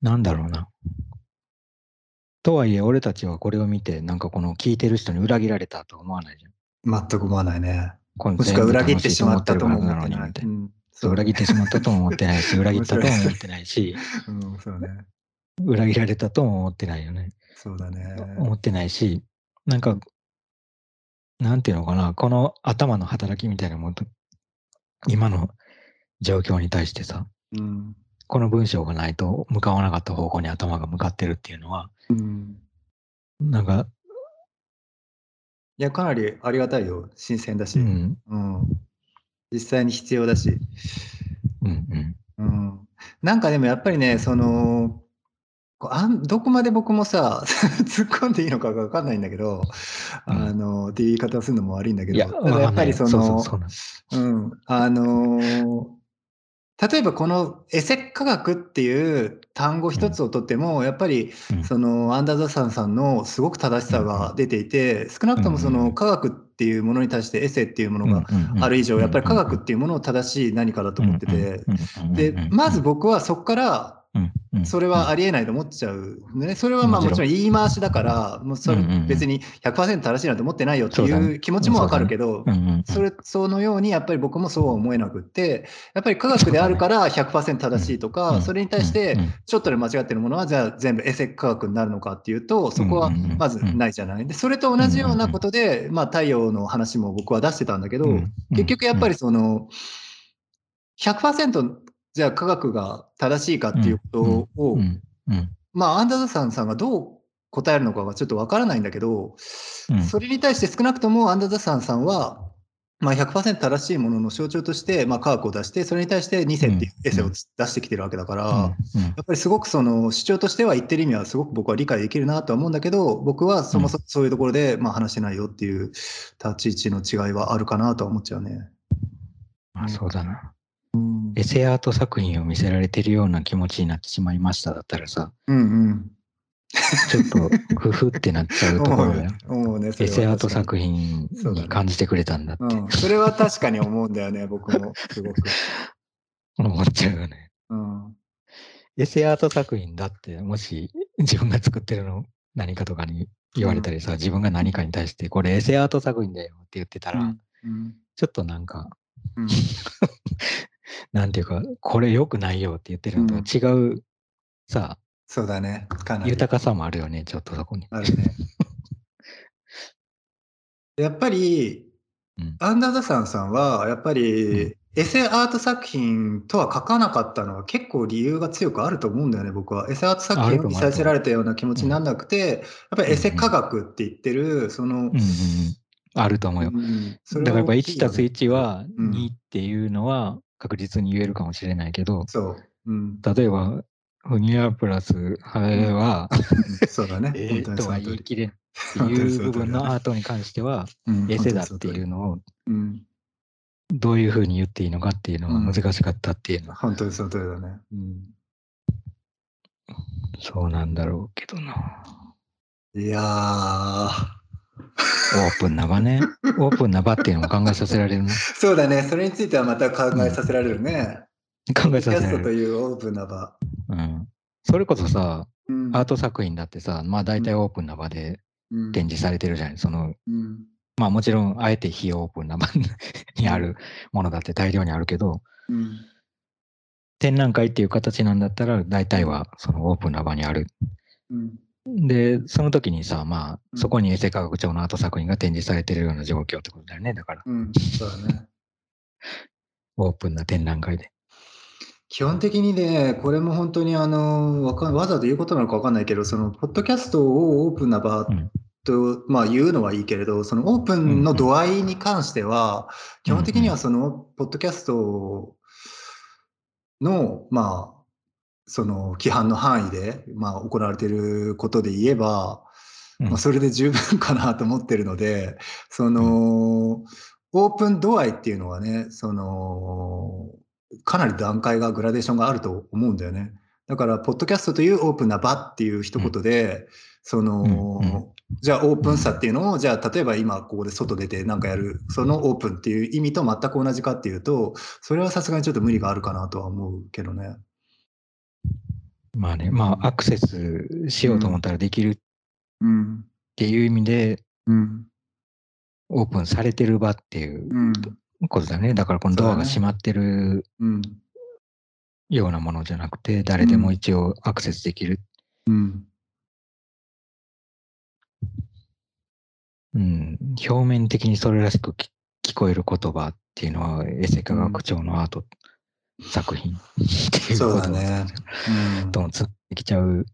Speaker 2: なんだろうな。とはいえ、俺たちはこれを見て、なんかこの聞いてる人に裏切られたとは思わないじゃん。
Speaker 1: 全く思わないね。
Speaker 2: この
Speaker 1: もしくは裏切ってしまったとも思ってない。
Speaker 2: 裏切ってしまったとも思ってないし、<laughs> 裏切ったとも思ってないし、
Speaker 1: うん、そうね。
Speaker 2: 裏切られたとも思ってないよね。
Speaker 1: そうだね。
Speaker 2: 思ってないし、なんか、なんていうのかな、この頭の働きみたいなものと、今の状況に対してさ、
Speaker 1: うん。
Speaker 2: この文章がないと向かわなかった方向に頭が向かってるっていうのは、
Speaker 1: うん。
Speaker 2: なんか、
Speaker 1: いや、かなりありがたいよ。新鮮だし。
Speaker 2: う
Speaker 1: うん。
Speaker 2: ん、
Speaker 1: 実際に必要だし。
Speaker 2: うん、うん。
Speaker 1: うん。なんかでもやっぱりね、その、あんどこまで僕もさ、<laughs> 突っ込んでいいのかが分かんないんだけど、
Speaker 2: うん
Speaker 1: あの、っていう言い方をするのも悪いんだけど、
Speaker 2: いや、
Speaker 1: っぱりその、
Speaker 2: そうそうそうなん
Speaker 1: うん、あのー例えばこのエセ科学っていう単語一つをとっても、やっぱり
Speaker 2: うん。
Speaker 1: そのアンダーザさんさんのすごく正しさが出ていて、少なくともその科学っていうものに対してエセっていうものがある以上、やっぱり科学っ
Speaker 2: うん。
Speaker 1: ていうものを正しい何かだと思ってて、で
Speaker 2: うん、
Speaker 1: まず僕はそこからそれはありえないと思っちゃうね。それはまあ
Speaker 2: もちろん
Speaker 1: 言い回しだから、もうそれ別に100%正しいなんて思ってないよってい
Speaker 2: そう
Speaker 1: 気持ちもわかるけどそれそのようにやっぱり僕もそうは思えなくってやっぱり科学であるから100%正しいと
Speaker 2: う
Speaker 1: か
Speaker 2: ん
Speaker 1: それに対してちょっとで間違ってるものはじゃあ全部エセ科学になるのかっていうとそこはまずないじゃない。でそれと同じようなことでまあ太陽の話も僕は出してたんだけど
Speaker 2: うん
Speaker 1: 結局やっぱりその100%じゃあ科学が正しいかっていうことをまあアンダーザさんさんがどう答えるのかがちょっとわからないんだけど
Speaker 2: うん。
Speaker 1: それに対して少なくともアンダーザさんさんは、まあ、100%正しいものの象徴として、まあ、科学を出して、それに対して2世っていうエッセイを出してきてるわけだから、やっぱりすごくその主張としては言ってる意味はすごく僕は理解できるなとは思うんだけど、僕はそもそもそういうところで、まあ、話してないよっていう立ち位置の違いはあるかなとは思っちゃうね。
Speaker 2: まあそうだな。
Speaker 1: うん、
Speaker 2: エセアート作品を見せられてるような気持ちになってしまいましただったらさ、
Speaker 1: うんうん。
Speaker 2: ちょっとふふってなっちゃうところだよ。エセアート作品に感じてくれたんだって
Speaker 1: うん、それは確かに思うんだよね、僕も。すごく。
Speaker 2: 思っちゃうよね。
Speaker 1: うん。
Speaker 2: エセアート作品だって、もし自分が作ってるの何かとかに言われたりさ、自分が何かに対して、これエセアート作品だよって言ってたら、
Speaker 1: うん
Speaker 2: ちょっとなんか、
Speaker 1: うん <laughs>
Speaker 2: なんていうか、これ良くないよって言ってるのとは違う、さ、
Speaker 1: そうだね。かなり。
Speaker 2: 豊かさもあるよね、ちょっとそこに。
Speaker 1: あるね。<laughs> やっぱり、
Speaker 2: うん
Speaker 1: アンダーザさんさんは、やっぱり、エセアート作品とは書かなかったのは結構理由が強くあると思うんだよね、僕は。エセアート作品を見させられたような気持ちにならなくて、やっぱりエセ科学って言ってる、その、うんうんうん、
Speaker 2: あると思うよ。うん、だからやっぱ1たす1は2っていうのは確実に言えるかもしれないけど、
Speaker 1: そう。うん、
Speaker 2: 例えば、フニアプラスハエは、
Speaker 1: そうだね。<laughs>
Speaker 2: えとは言い切れんっていう部分のアートに関しては、エセだっていうのを、どういうふうに言っていいのかっていうのは難しかったっていうのは。
Speaker 1: 本当にその通りだね。うん、
Speaker 2: そうなんだろうけどな。
Speaker 1: いやー。
Speaker 2: オープンな場ね。オープンな場っていうのも考えさせられるね。
Speaker 1: そうだね。それについてはまた考えさせられるね。
Speaker 2: うん、考えさせられる。
Speaker 1: というオープンな場。
Speaker 2: うん。それこそさ、うん、アート作品だってさ、まあ大体オープンな場で展示されてるじゃない。その、うん、まあもちろん、あえて非オープンな場にあるものだって大量にあるけど、うん、展覧会っていう形なんだったら、大体はそのオープンな場にある。うんで、その時にさ、まあ、そこに衛生科学庁のアート作品が展示されてるような状況ってことだよね、だから。
Speaker 1: うん、そうだね。
Speaker 2: オープンな展覧会で。
Speaker 1: 基本的にね、これも本当にあの、わかわざと言うことなのかわかんないけど、その、ポッドキャストをオープンな場と、うん、まあ言うのはいいけれど、そのオープンの度合いに関しては、基本的にはその、ポッドキャストの、まあ、その規範の範囲で、まあ、行われていることで言えば、うん、まあ、それで十分かなと思ってるので、その、うん、オープン度合いっていうのはね、その、かなり段階が、グラデーションがあると思うんだよね。だから、ポッドキャストというオープンな場っていう一言で、うん、その、じゃあオープンさっていうのを、じゃあ例えば今ここで外出てなんかやる、そのオープンっていう意味と全く同じかっていうと、それはさすがにちょっと無理があるかなとは思うけどね。
Speaker 2: まあね、まあアクセスしようと思ったらできるっていう意味で、うん、オープンされてる場っていうことだね。だからこのドアが閉まってるようなものじゃなくて、誰でも一応アクセスできる。うん。うん、表面的にそれらしく聞こえる言葉っていうのは、エセ科学長のアート作品っていう
Speaker 1: そうだね。
Speaker 2: うん、とつってきちゃう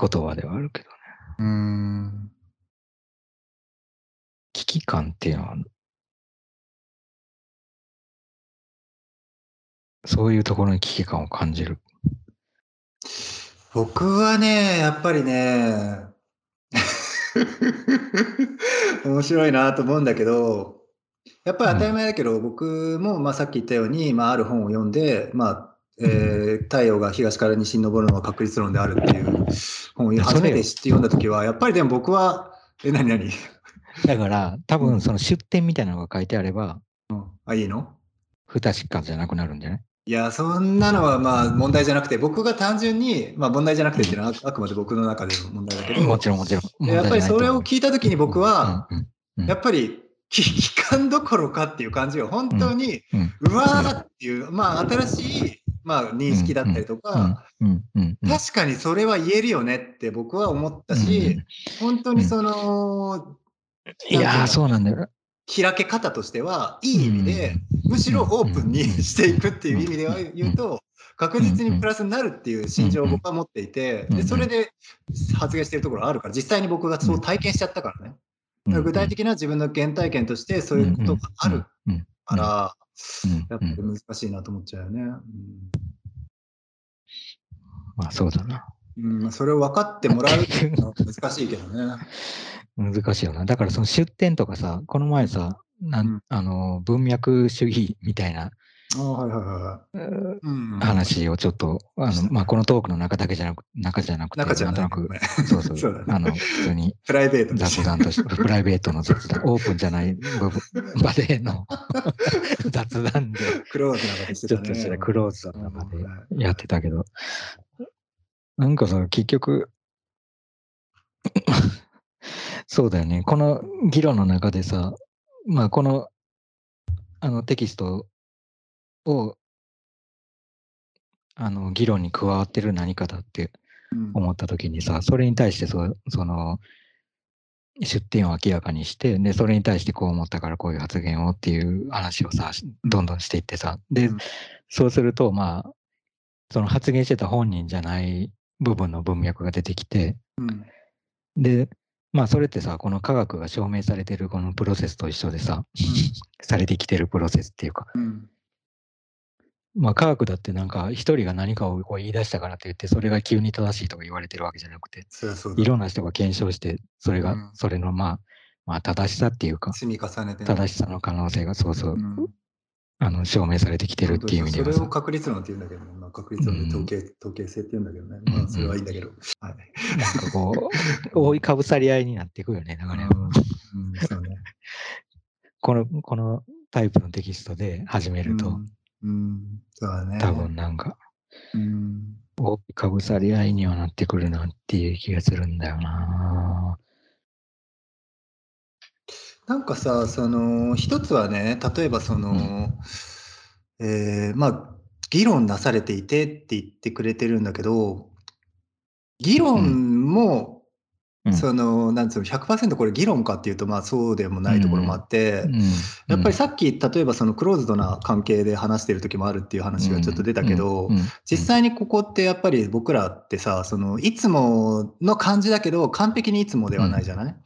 Speaker 2: 言葉ではあるけどね。
Speaker 1: うん。
Speaker 2: 危機感っていうのは、そういうところに危機感を感じる。
Speaker 1: 僕はね、やっぱりね、<laughs> 面白いなと思うんだけど、やっぱり当たり前だけど、うん、僕も、まあ、さっき言ったように、まあ、ある本を読んで、まあえー、太陽が東から西に昇るのは確率論であるっていう本を初めて知って読んだ時は、やっぱりでも僕は、え、何何？
Speaker 2: だから、多分その出典みたいなのが書いてあれば、
Speaker 1: うん、あ、いいの？
Speaker 2: 不確かじゃなくなるんじゃない？
Speaker 1: いや、そんなのはまあ問題じゃなくて、僕が単純に、まあ問題じゃなくてっていうのはあくまで僕の中での問題だけど、
Speaker 2: もちろんもちろん。
Speaker 1: やっぱりそれを聞いたときに僕は、やっぱり危機感どころかっていう感じが本当に、うわーっていう、まあ新しい、まあ、認識だったりとか、確かにそれは言えるよねって僕は思ったし、本当にその、
Speaker 2: いやそうなんだよ。
Speaker 1: 開け方としては、いい意味で、むしろオープンにしていくっていう意味では言うと、確実にプラスになるっていう心情を僕は持っていて、でそれで発言してるところあるから、実際に僕がそう体験しちゃったからね。具体的な自分の原体験としてそういうことがあるから、やっぱり難しいなと思っちゃうよね。
Speaker 2: まあそうだな。
Speaker 1: うん、それを分かってもらうのは難しいけどね。
Speaker 2: 難しいよな。だからその出典とかさ、この前さ、なん、あの文脈主義みたいな話をちょっと、あの、まあ、このトークの中だけじゃなく、中じゃなくて、
Speaker 1: 中じゃな
Speaker 2: く、<laughs> そうそう、そうあの、普通に、
Speaker 1: プライベート。
Speaker 2: 雑談として、プライベートの雑談、オープンじゃない場での <laughs> 雑談で、
Speaker 1: クローズな場で
Speaker 2: ちょっとしたらクローズな場でやってたけど、なんかさ、結局、<laughs> そうだよね。この議論の中でさ、まあ、この、あのテキストを、あの、議論に加わってる何かだって思った時にさ、それに対してそその、出典を明らかにして、で、それに対してこう思ったからこういう発言をっていう話をさ、どんどんしていってさ、で、そうすると、まあ、その発言してた本人じゃない部分の文脈が出てきて、
Speaker 1: うん、
Speaker 2: で、まあそれってさ、この科学が証明されてるこのプロセスと一緒でさ、うん、されてきてるプロセスっていうか、
Speaker 1: うん、
Speaker 2: まあ科学だってなんか一人が何かをこう言い出したからといってそれが急に正しいとか言われてるわけじゃなくて、いろんな人が検証して、それが、それのまあ、まあ正しさっていうか、
Speaker 1: 積み重ねて、
Speaker 2: 正しさの可能性がそうそう、あの証明されてきてるっていう意味で
Speaker 1: は。それを確率論って言うんだけど、まあ、確率論で統計、うん、統計性って言うんだけどね。まあ、それはいいんだけど。はい。
Speaker 2: なんかこう、<laughs> 覆いかぶさり合いになっていくよね、だから、ね。
Speaker 1: うん、そうね。
Speaker 2: この、このタイプのテキストで始めると、
Speaker 1: うん、そうだね。
Speaker 2: 多分なんか、
Speaker 1: うん、
Speaker 2: 覆いかぶさり合いにはなってくるなっていう気がするんだよな。
Speaker 1: なんかさ、その、一つはね、例えばその、えー、まあ、議論なされていてって言ってくれてるんだけど、議論も、うん、その、なんつうの、100%これ議論かっていうと、まあそうでもないところもあって、やっぱりさっき、例えばそのクローズドな関係で話してる時もあるっていう話がちょっと出たけど、実際にここってやっぱり僕らってさ、その、いつもの感じだけど、完璧にいつもではないじゃない、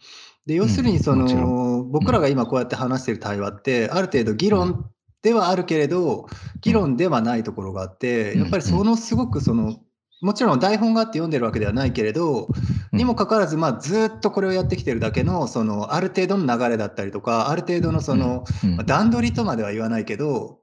Speaker 1: で要するにその、僕らが今こうやって話してる対話ってある程度議論ではあるけれど議論ではないところがあってやっぱりそのすごくそのもちろん台本があって読んでるわけではないけれどにもかかわらずまあずっとこれをやってきてるだけのそのある程度の流れだったりとかある程度のその段取りとまでは言わないけど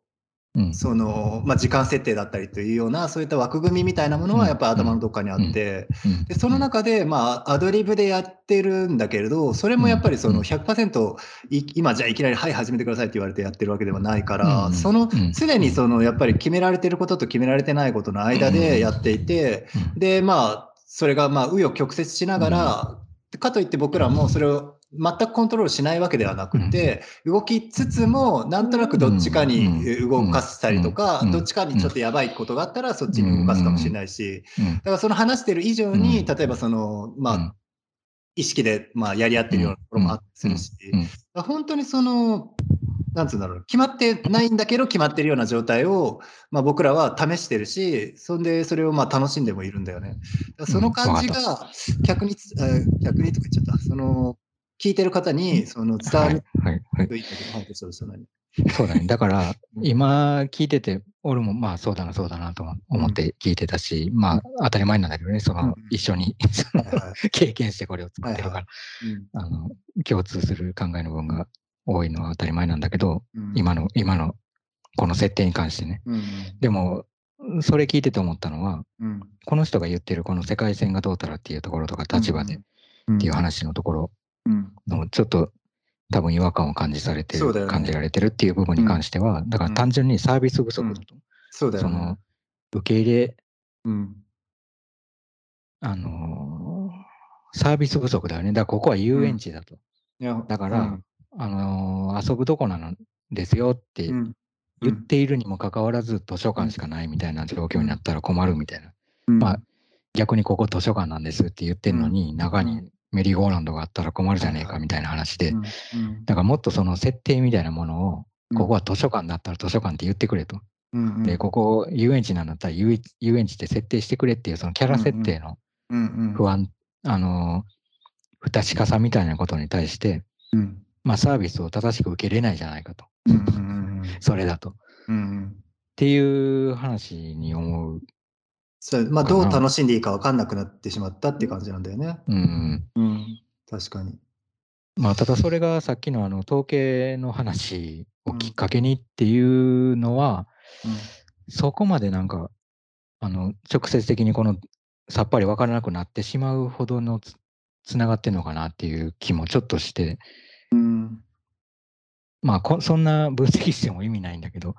Speaker 1: その、まあ、時間設定だったりというような、そういった枠組みみたいなものはやっぱ頭のどっかにあって、でその中で、まあ、アドリブでやってるんだけれど、それもやっぱりその100%い、今じゃあいきなり、はい、始めてくださいって言われてやってるわけではないから、その、常にその、やっぱり決められてることと決められてないことの間でやっていて、で、まあ、それが、まあ、紆余曲折しながら、かといって僕らもそれを全くコントロールしないわけではなくて、動きつつも、なんとなくどっちかに動かしたりとか、どっちかにちょっとやばいことがあったら、そっちに動かすかもしれないし、だからその話してる以上に、例えばその、まあ、意識で、まあ、やり合ってるようなところもあったりするし、本当にその、なんつうんだろう、決まってないんだけど決まってるような状態を、まあ、僕らは試してるし、そんでそれをまあ楽しんでもいるんだよね。その感じが逆に、逆にとか言っちゃった。その聞いてる方にその伝わる
Speaker 2: はい。はい。はい、そうだね。だから、今聞いてて、俺もまあそうだな、そうだなと思って聞いてたし、うん、まあ当たり前なんだけどね、その、一緒に経験してこれを作ってるから、あの共通する考えの部分が多いのは当たり前なんだけど、うん、今の、今のこの設定に関してね。
Speaker 1: うん、
Speaker 2: でも、それ聞いてて思ったのは、この人が言ってるこの世界線がどうたらっていうところとか立場でっていう話のところのちょっと多分違和感を感じされてる、ね、感じられてるっていう部分に関しては、うん、だから単純にサービス不足だと。うん、
Speaker 1: そうだよ、
Speaker 2: ね、その受け入れ、
Speaker 1: うん、
Speaker 2: あのー、サービス不足だよね。だからここは遊園地だと。だから、あのー、遊ぶとこなんですよって言っているにもかかわらず図書館しかないみたいな状況になったら困るみたいな。まあ逆にここ図書館なんですって言ってるのに、中にメリーゴーランドがあったら困るじゃねえかみたいな話で、だからもっとその設定みたいなものを、ここは図書館だったら図書館って言ってくれと。で、ここ遊園地なんだったら遊園地って設定してくれっていうそのキャラ設定の不安、あの、不確かさみたいなことに対して、まあサービスを正しく受けれないじゃないかと。<laughs> それだと。っていう話に思う
Speaker 1: そうまあ、どう楽しんでいいか分かんなくなってしまったっていう感じなんだよね。
Speaker 2: うん、
Speaker 1: うん、確かに。
Speaker 2: まあ、ただそれがさっきのあの統計の話をきっかけにっていうのは、うん、そこまでなんかあの直接的にこのさっぱり分からなくなってしまうほどのつつながってるのかなっていう気もちょっとして、
Speaker 1: うん、
Speaker 2: まあこそんな分析しても意味ないんだけど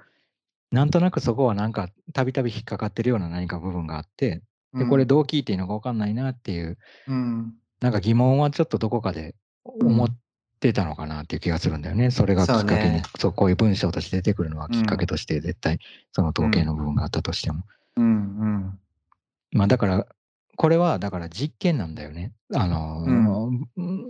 Speaker 2: なんとなくそこはなんかたびたび引っかかってるような何か部分があって、でこれどう聞いていいのか分かんないなっていう、
Speaker 1: うん、
Speaker 2: なんか疑問はちょっとどこかで思ってたのかなっていう気がするんだよね。それがきっかけに、ね、そうこういう文章として出てくるのはきっかけとして絶対その統計の部分があったとしても。
Speaker 1: うんうん、
Speaker 2: まあだからこれはだから実験なんだよね。あの、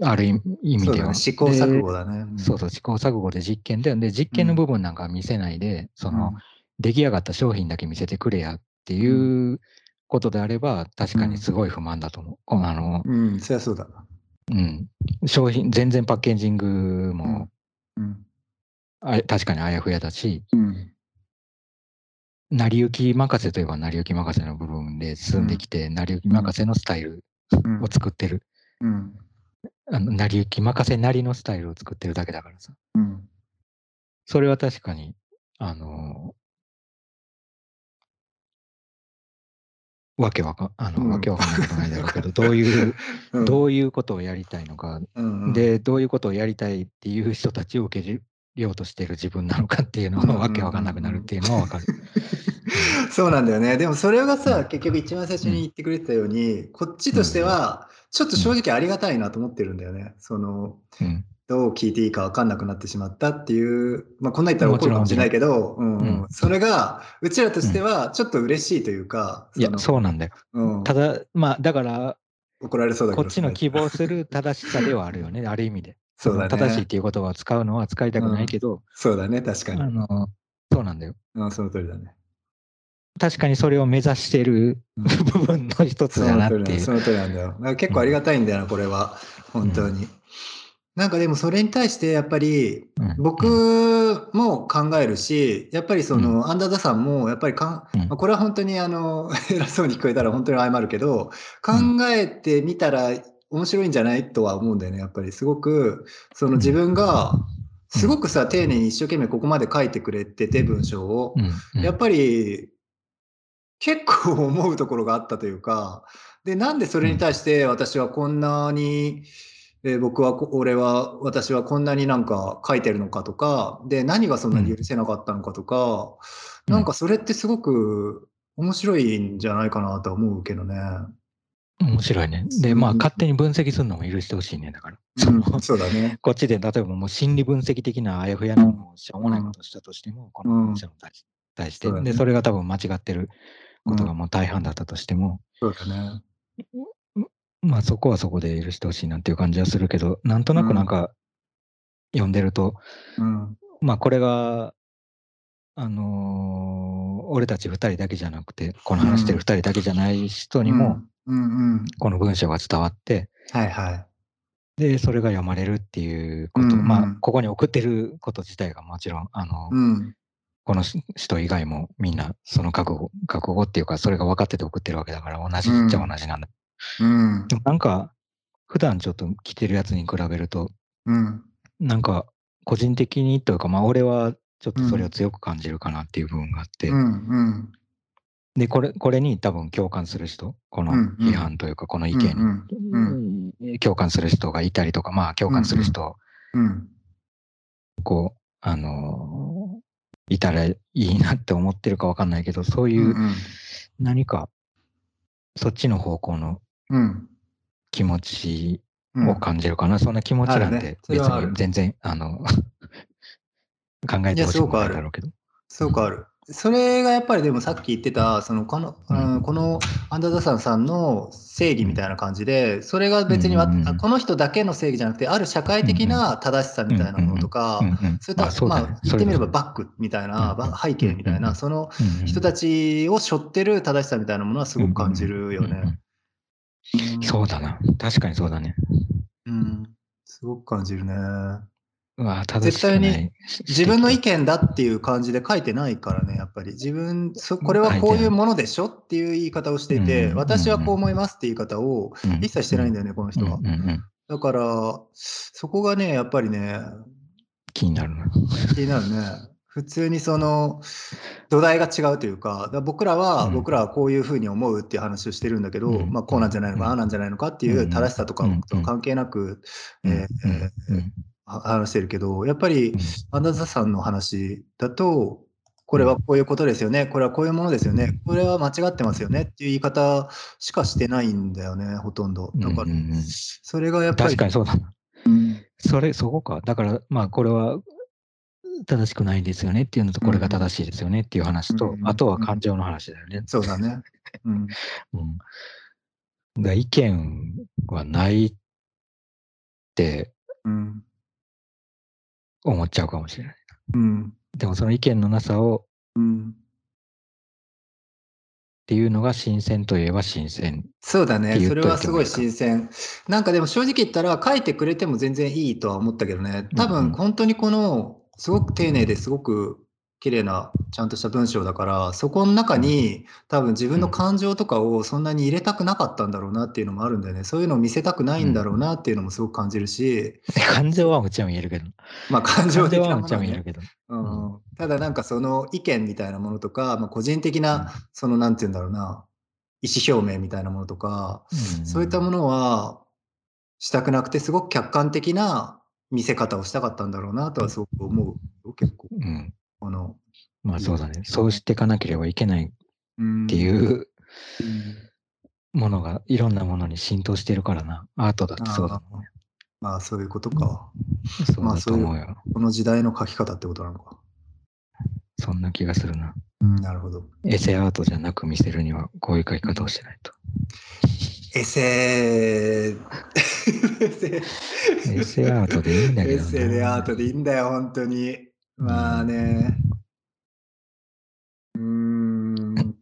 Speaker 2: ある意味では。
Speaker 1: 試行錯誤だね。
Speaker 2: そうそう、試行錯誤で実験で、で、実験の部分なんか見せないで、その、出来上がった商品だけ見せてくれやっていうことであれば、確かにすごい不満だと思う。あの、
Speaker 1: うん、そりゃそうだ。
Speaker 2: うん。商品、全然パッケージングも、うん、あ確かにあやふやだし、うん、成り行き任せといえば成り行き任せの部分で進んできて、成り行き任せのスタイルを作ってる。うん、あの成り行き任せなりのスタイルを作ってるだけだからさ。うん、それは確かに、あのわけわかあの、うん、わけわかんないことないだろうけど、どういう、<laughs> うん、どういうことをやりたいのか、うんうん、で、どういうことをやりたいっていう人たちを受けようとしてる自分なのかっていうのがわけわかんなくなるっていうのはわかる。<laughs>
Speaker 1: そうなんだよね。でもそれがさ、結局一番最初に言ってくれてたように、こっちとしては、ちょっと正直ありがたいなと思ってるんだよね。その、どう聞いていいか分かんなくなってしまったっていう、まあ、こんな言ったら怒るかもしれないけど、うん、うん、それが、うちらとしてはちょっと嬉しいというか。
Speaker 2: いや、そうなんだよ。うん、ただ、まあ、だから、
Speaker 1: 怒られそうだ
Speaker 2: こっちの希望する正しさではあるよね、ある意味で。そうだね。正しいっていう言葉を使うのは使いたくないけど、うん、
Speaker 1: そうだね、確かに。あ
Speaker 2: の、そうなんだよ。
Speaker 1: うん、その通りだね。
Speaker 2: 確かにそれを目指している部分の一つだなっていう。
Speaker 1: その通りなんだよ。結構ありがたいんだよな、これは。本当に。なんかでもそれに対してやっぱり僕も考えるし、やっぱりそのアンダーダさんもやっぱりかん、これは本当にあの <laughs> 偉そうに聞こえたら本当に謝るけど、考えてみたら面白いんじゃないとは思うんだよね、やっぱり。すごく、その自分がすごくさ、丁寧に一生懸命ここまで書いてくれてて、文章を。やっぱり結構思うところがあったというか、<laughs> で、なんでそれに対して私はこんなに、えー、僕は、俺は、私はこんなになんか書いてるのかとか、で、何がそんなに許せなかったのかとか、うん、なんかそれってすごく面白いんじゃないかなと思うけどね。
Speaker 2: 面白いね。で、まあ、勝手に分析するのも許してほしいね、だから。
Speaker 1: うん、そうだね。<laughs>
Speaker 2: こっちで、例えばもう心理分析的なあやふやなのをしょうもないことしたとしても、この文章に対して、ね、で、それが多分間違ってることがもう大半だったとしても、
Speaker 1: そうだね。
Speaker 2: まあそこはそこで許してほしいなっていう感じはするけど、なんとなくなんか読んでると、うん、まあこれが、あのー、俺たち2人だけじゃなくて、この話してる2人だけじゃない人にも、この文章が伝わって、
Speaker 1: はいはい。
Speaker 2: で、それが読まれるっていうこと、うんうん、まあ、ここに送ってること自体がもちろん、あの、うん、この人以外もみんなその覚悟、覚悟っていうか、それが分かってて送ってるわけだから、同じっちゃ同じなんだ。うん、でもなんか、普段ちょっと着てるやつに比べると、うん、なんか、個人的にというか、まあ、俺はちょっとそれを強く感じるかなっていう部分があって、うんうん、で、これ、これに多分共感する人、この批判というか、この意見に共感する人がいたりとか、まあ、共感する人、こう、あのいたらいいなって思ってるかわかんないけど、そういう何かそっちの方向の気持ちを感じるかな。そんな気持ちなんて別に全然、あの、<laughs> 考えてほしくないだろうけど。
Speaker 1: そうかある。それがやっぱりでもさっき言ってた、そのこの、うん、このアンダーダサンさんの正義みたいな感じで、それが別に、うんうん、この人だけの正義じゃなくて、ある社会的な正しさみたいなものとか、そういった、まあ、言ってみればバックみたいな、背景みたいな、その人たちを背負ってる正しさみたいなものはすごく感じるよね。
Speaker 2: そうだな。確かにそうだね。
Speaker 1: うん。すごく感じるね。
Speaker 2: わ
Speaker 1: 絶対に自分の意見だっていう感じで書いてないからね、やっぱり。自分、そこれはこういうものでしょっていう言い方をしていて、私はこう思いますっていう言い方を一切してないんだよね、この人は。だから、そこがね、やっぱりね、
Speaker 2: 気になるな。
Speaker 1: 気になるね。普通にその土台が違うというか、か僕らは、うん、僕らはこういうふうに思うっていう話をしてるんだけど、うん、まあ、こうなんじゃないのか、ああなんじゃないのかっていう正しさとかとは関係なく、え話してるけど、やっぱり、アンダーザさんの話だと、これはこういうことですよね、これはこういうものですよね、これは間違ってますよねっていう言い方しかしてないんだよね、ほとんど。だから、それがやっぱり。
Speaker 2: 確かにそうだな。うん、それ、そこか。だから、まあ、これは正しくないですよねっていうのと、これが正しいですよねっていう話と、あとは感情の話だよね。
Speaker 1: そうだね。うん。<laughs> うん
Speaker 2: だ意見はないって
Speaker 1: うん。
Speaker 2: 思っちゃうかもしれない。
Speaker 1: うん。
Speaker 2: でもその意見のなさを
Speaker 1: うん。
Speaker 2: っていうのが新鮮といえば新鮮。
Speaker 1: そうだね。それはすごい新鮮。なんかでも正直言ったら書いてくれても全然いいとは思ったけどね。多分本当にこのすごく丁寧ですごく綺麗なちゃんとした文章だからそこの中に多分自分の感情とかをそんなに入れたくなかったんだろうなっていうのもあるんだよね。そういうのを見せたくないんだろうなっていうのもすごく感じるし、
Speaker 2: 感情はもちろん言えるけど。
Speaker 1: まあ感情
Speaker 2: 感
Speaker 1: 的なも
Speaker 2: 情はもちろん
Speaker 1: のはね
Speaker 2: 言えるけど。
Speaker 1: うんただなんかその意見みたいなものとか、まあ、個人的なそのなんて言うんだろうな意思表明みたいなものとか、
Speaker 2: うん
Speaker 1: そういったものはしたくなくてすごく客観的な見せ方をしたかったんだろうなとはすごく思うよ結構
Speaker 2: うん。
Speaker 1: この、
Speaker 2: まあそうだね。そうしていかなければいけないっ
Speaker 1: うん
Speaker 2: ていう
Speaker 1: うん
Speaker 2: ものがいろんなものに浸透してるからな。アートだってそうだもんね。
Speaker 1: まあそういうことか
Speaker 2: そうだと思うよ。
Speaker 1: この時代の書き方ってことなのか、
Speaker 2: そんな気がするな。
Speaker 1: うん、なるほど
Speaker 2: エセアートじゃなく見せるにはこういう書き方をしないと。
Speaker 1: エセーエセ
Speaker 2: アートでいいんだけ
Speaker 1: エ
Speaker 2: どな。
Speaker 1: セでアートでいいんだよ、本当に。まあね。うーん。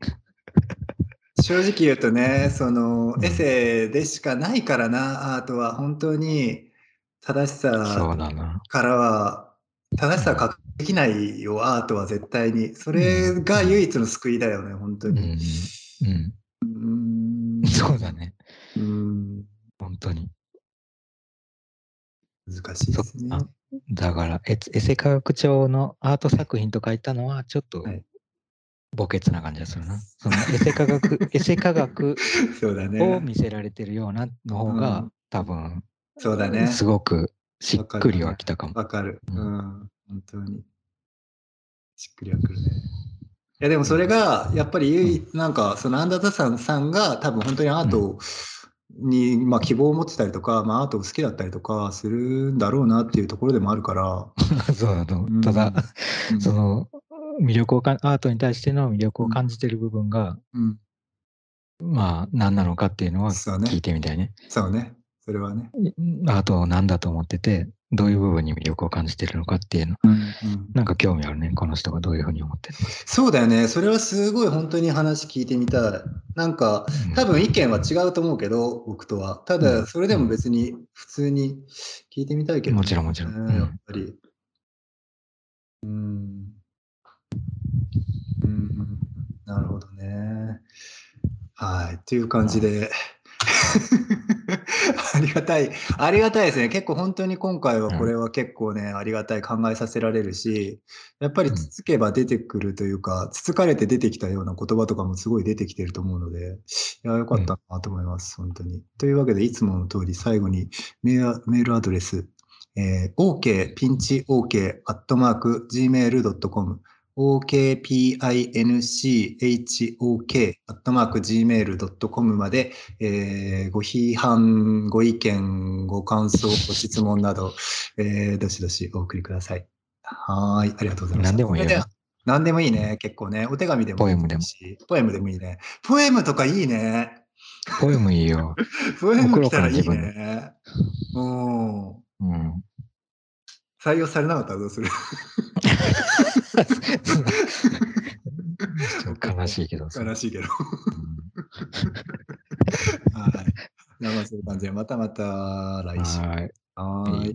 Speaker 1: 正直言うとね、その
Speaker 2: うん
Speaker 1: エセでしかないからな、アートは本当に正しさ。からは、正しさは確できないよ、アートは絶対に。それが唯一の救いだよね、本当
Speaker 2: うん。
Speaker 1: に。
Speaker 2: うん。
Speaker 1: うーん
Speaker 2: そうだね。
Speaker 1: うーん
Speaker 2: 本当に。
Speaker 1: 難しいですね。
Speaker 2: だからエエセ科学帳のアート作品と書いたのはちょっと
Speaker 1: はい
Speaker 2: 墓穴な感じがするな。<laughs> そのエセ科学、エセ科学を
Speaker 1: ね。
Speaker 2: 見せられてるようなの方が、
Speaker 1: うん
Speaker 2: 多分、
Speaker 1: そうだね。
Speaker 2: すごくしっくりはきたかも。
Speaker 1: わかる。
Speaker 2: う
Speaker 1: うんん、本当に。しっくりはくるね。いやでもそれがやっぱり唯一なんかそのアンダーザさんさんが多分本当にアートに、まあ、希望を持ってたりとか、まあ、アートを好きだったりとかするんだろうなっていうところでもあるから。<laughs>
Speaker 2: そうだと
Speaker 1: うん
Speaker 2: ただ、
Speaker 1: うん
Speaker 2: その魅力をかアートに対しての魅力を感じてる部分が、
Speaker 1: うん、
Speaker 2: まあ何なのかっていうのは聞いてみたいね。
Speaker 1: そうね。それはね。
Speaker 2: アートを何だと思ってて、どういう部分に魅力を感じてるのかっていうの、
Speaker 1: うんうん
Speaker 2: なんか興味あるね。この人がどういうふうに思ってる。
Speaker 1: そうだよね。それはすごい本当に話聞いてみたい。なんか
Speaker 2: うん
Speaker 1: 多分意見は違うと思うけど、僕とは。た
Speaker 2: うん
Speaker 1: だそれでも別に普通に聞いてみたいけどね、
Speaker 2: もちろんもちろんうん
Speaker 1: ねやっぱり。うん。うん。なるほどね。はい。っていう感じで。<laughs> ありがたい。ありがたいですね。結構本当に今回はこれは結構ね、ありがたい考えさせられるし、やっぱりつつけば出てくるというか、つつかれて出てきたような言葉とかもすごい出てきてると思うので、いや、よかったなと思います、本当に。というわけで、いつもの通り最後にメールメールアドレス、えー、ok ピンチ ok アットマーク gmail.com okpinchok アットマーク gmail.com まで、えーご批判、ご意見、ご感想、ご質問など、えーどしどしお送りください。はーい、ありがとうございます。
Speaker 2: 何でもいいよ
Speaker 1: 何でもいいね、結構ね。お手紙でも
Speaker 2: ポエムでも
Speaker 1: いいし。ポエムでもいいね。ポエムとかいいね。
Speaker 2: ポエムいいよ。<laughs>
Speaker 1: ポエム来たらいいね。うん。
Speaker 2: うん。
Speaker 1: 採用されなかったらどうする？<laughs>
Speaker 2: 悲しいけどさ。
Speaker 1: 悲しいけど。
Speaker 2: うん
Speaker 1: はい。じゃあまあそういう感じで、またまた来週。
Speaker 2: はい。
Speaker 1: は。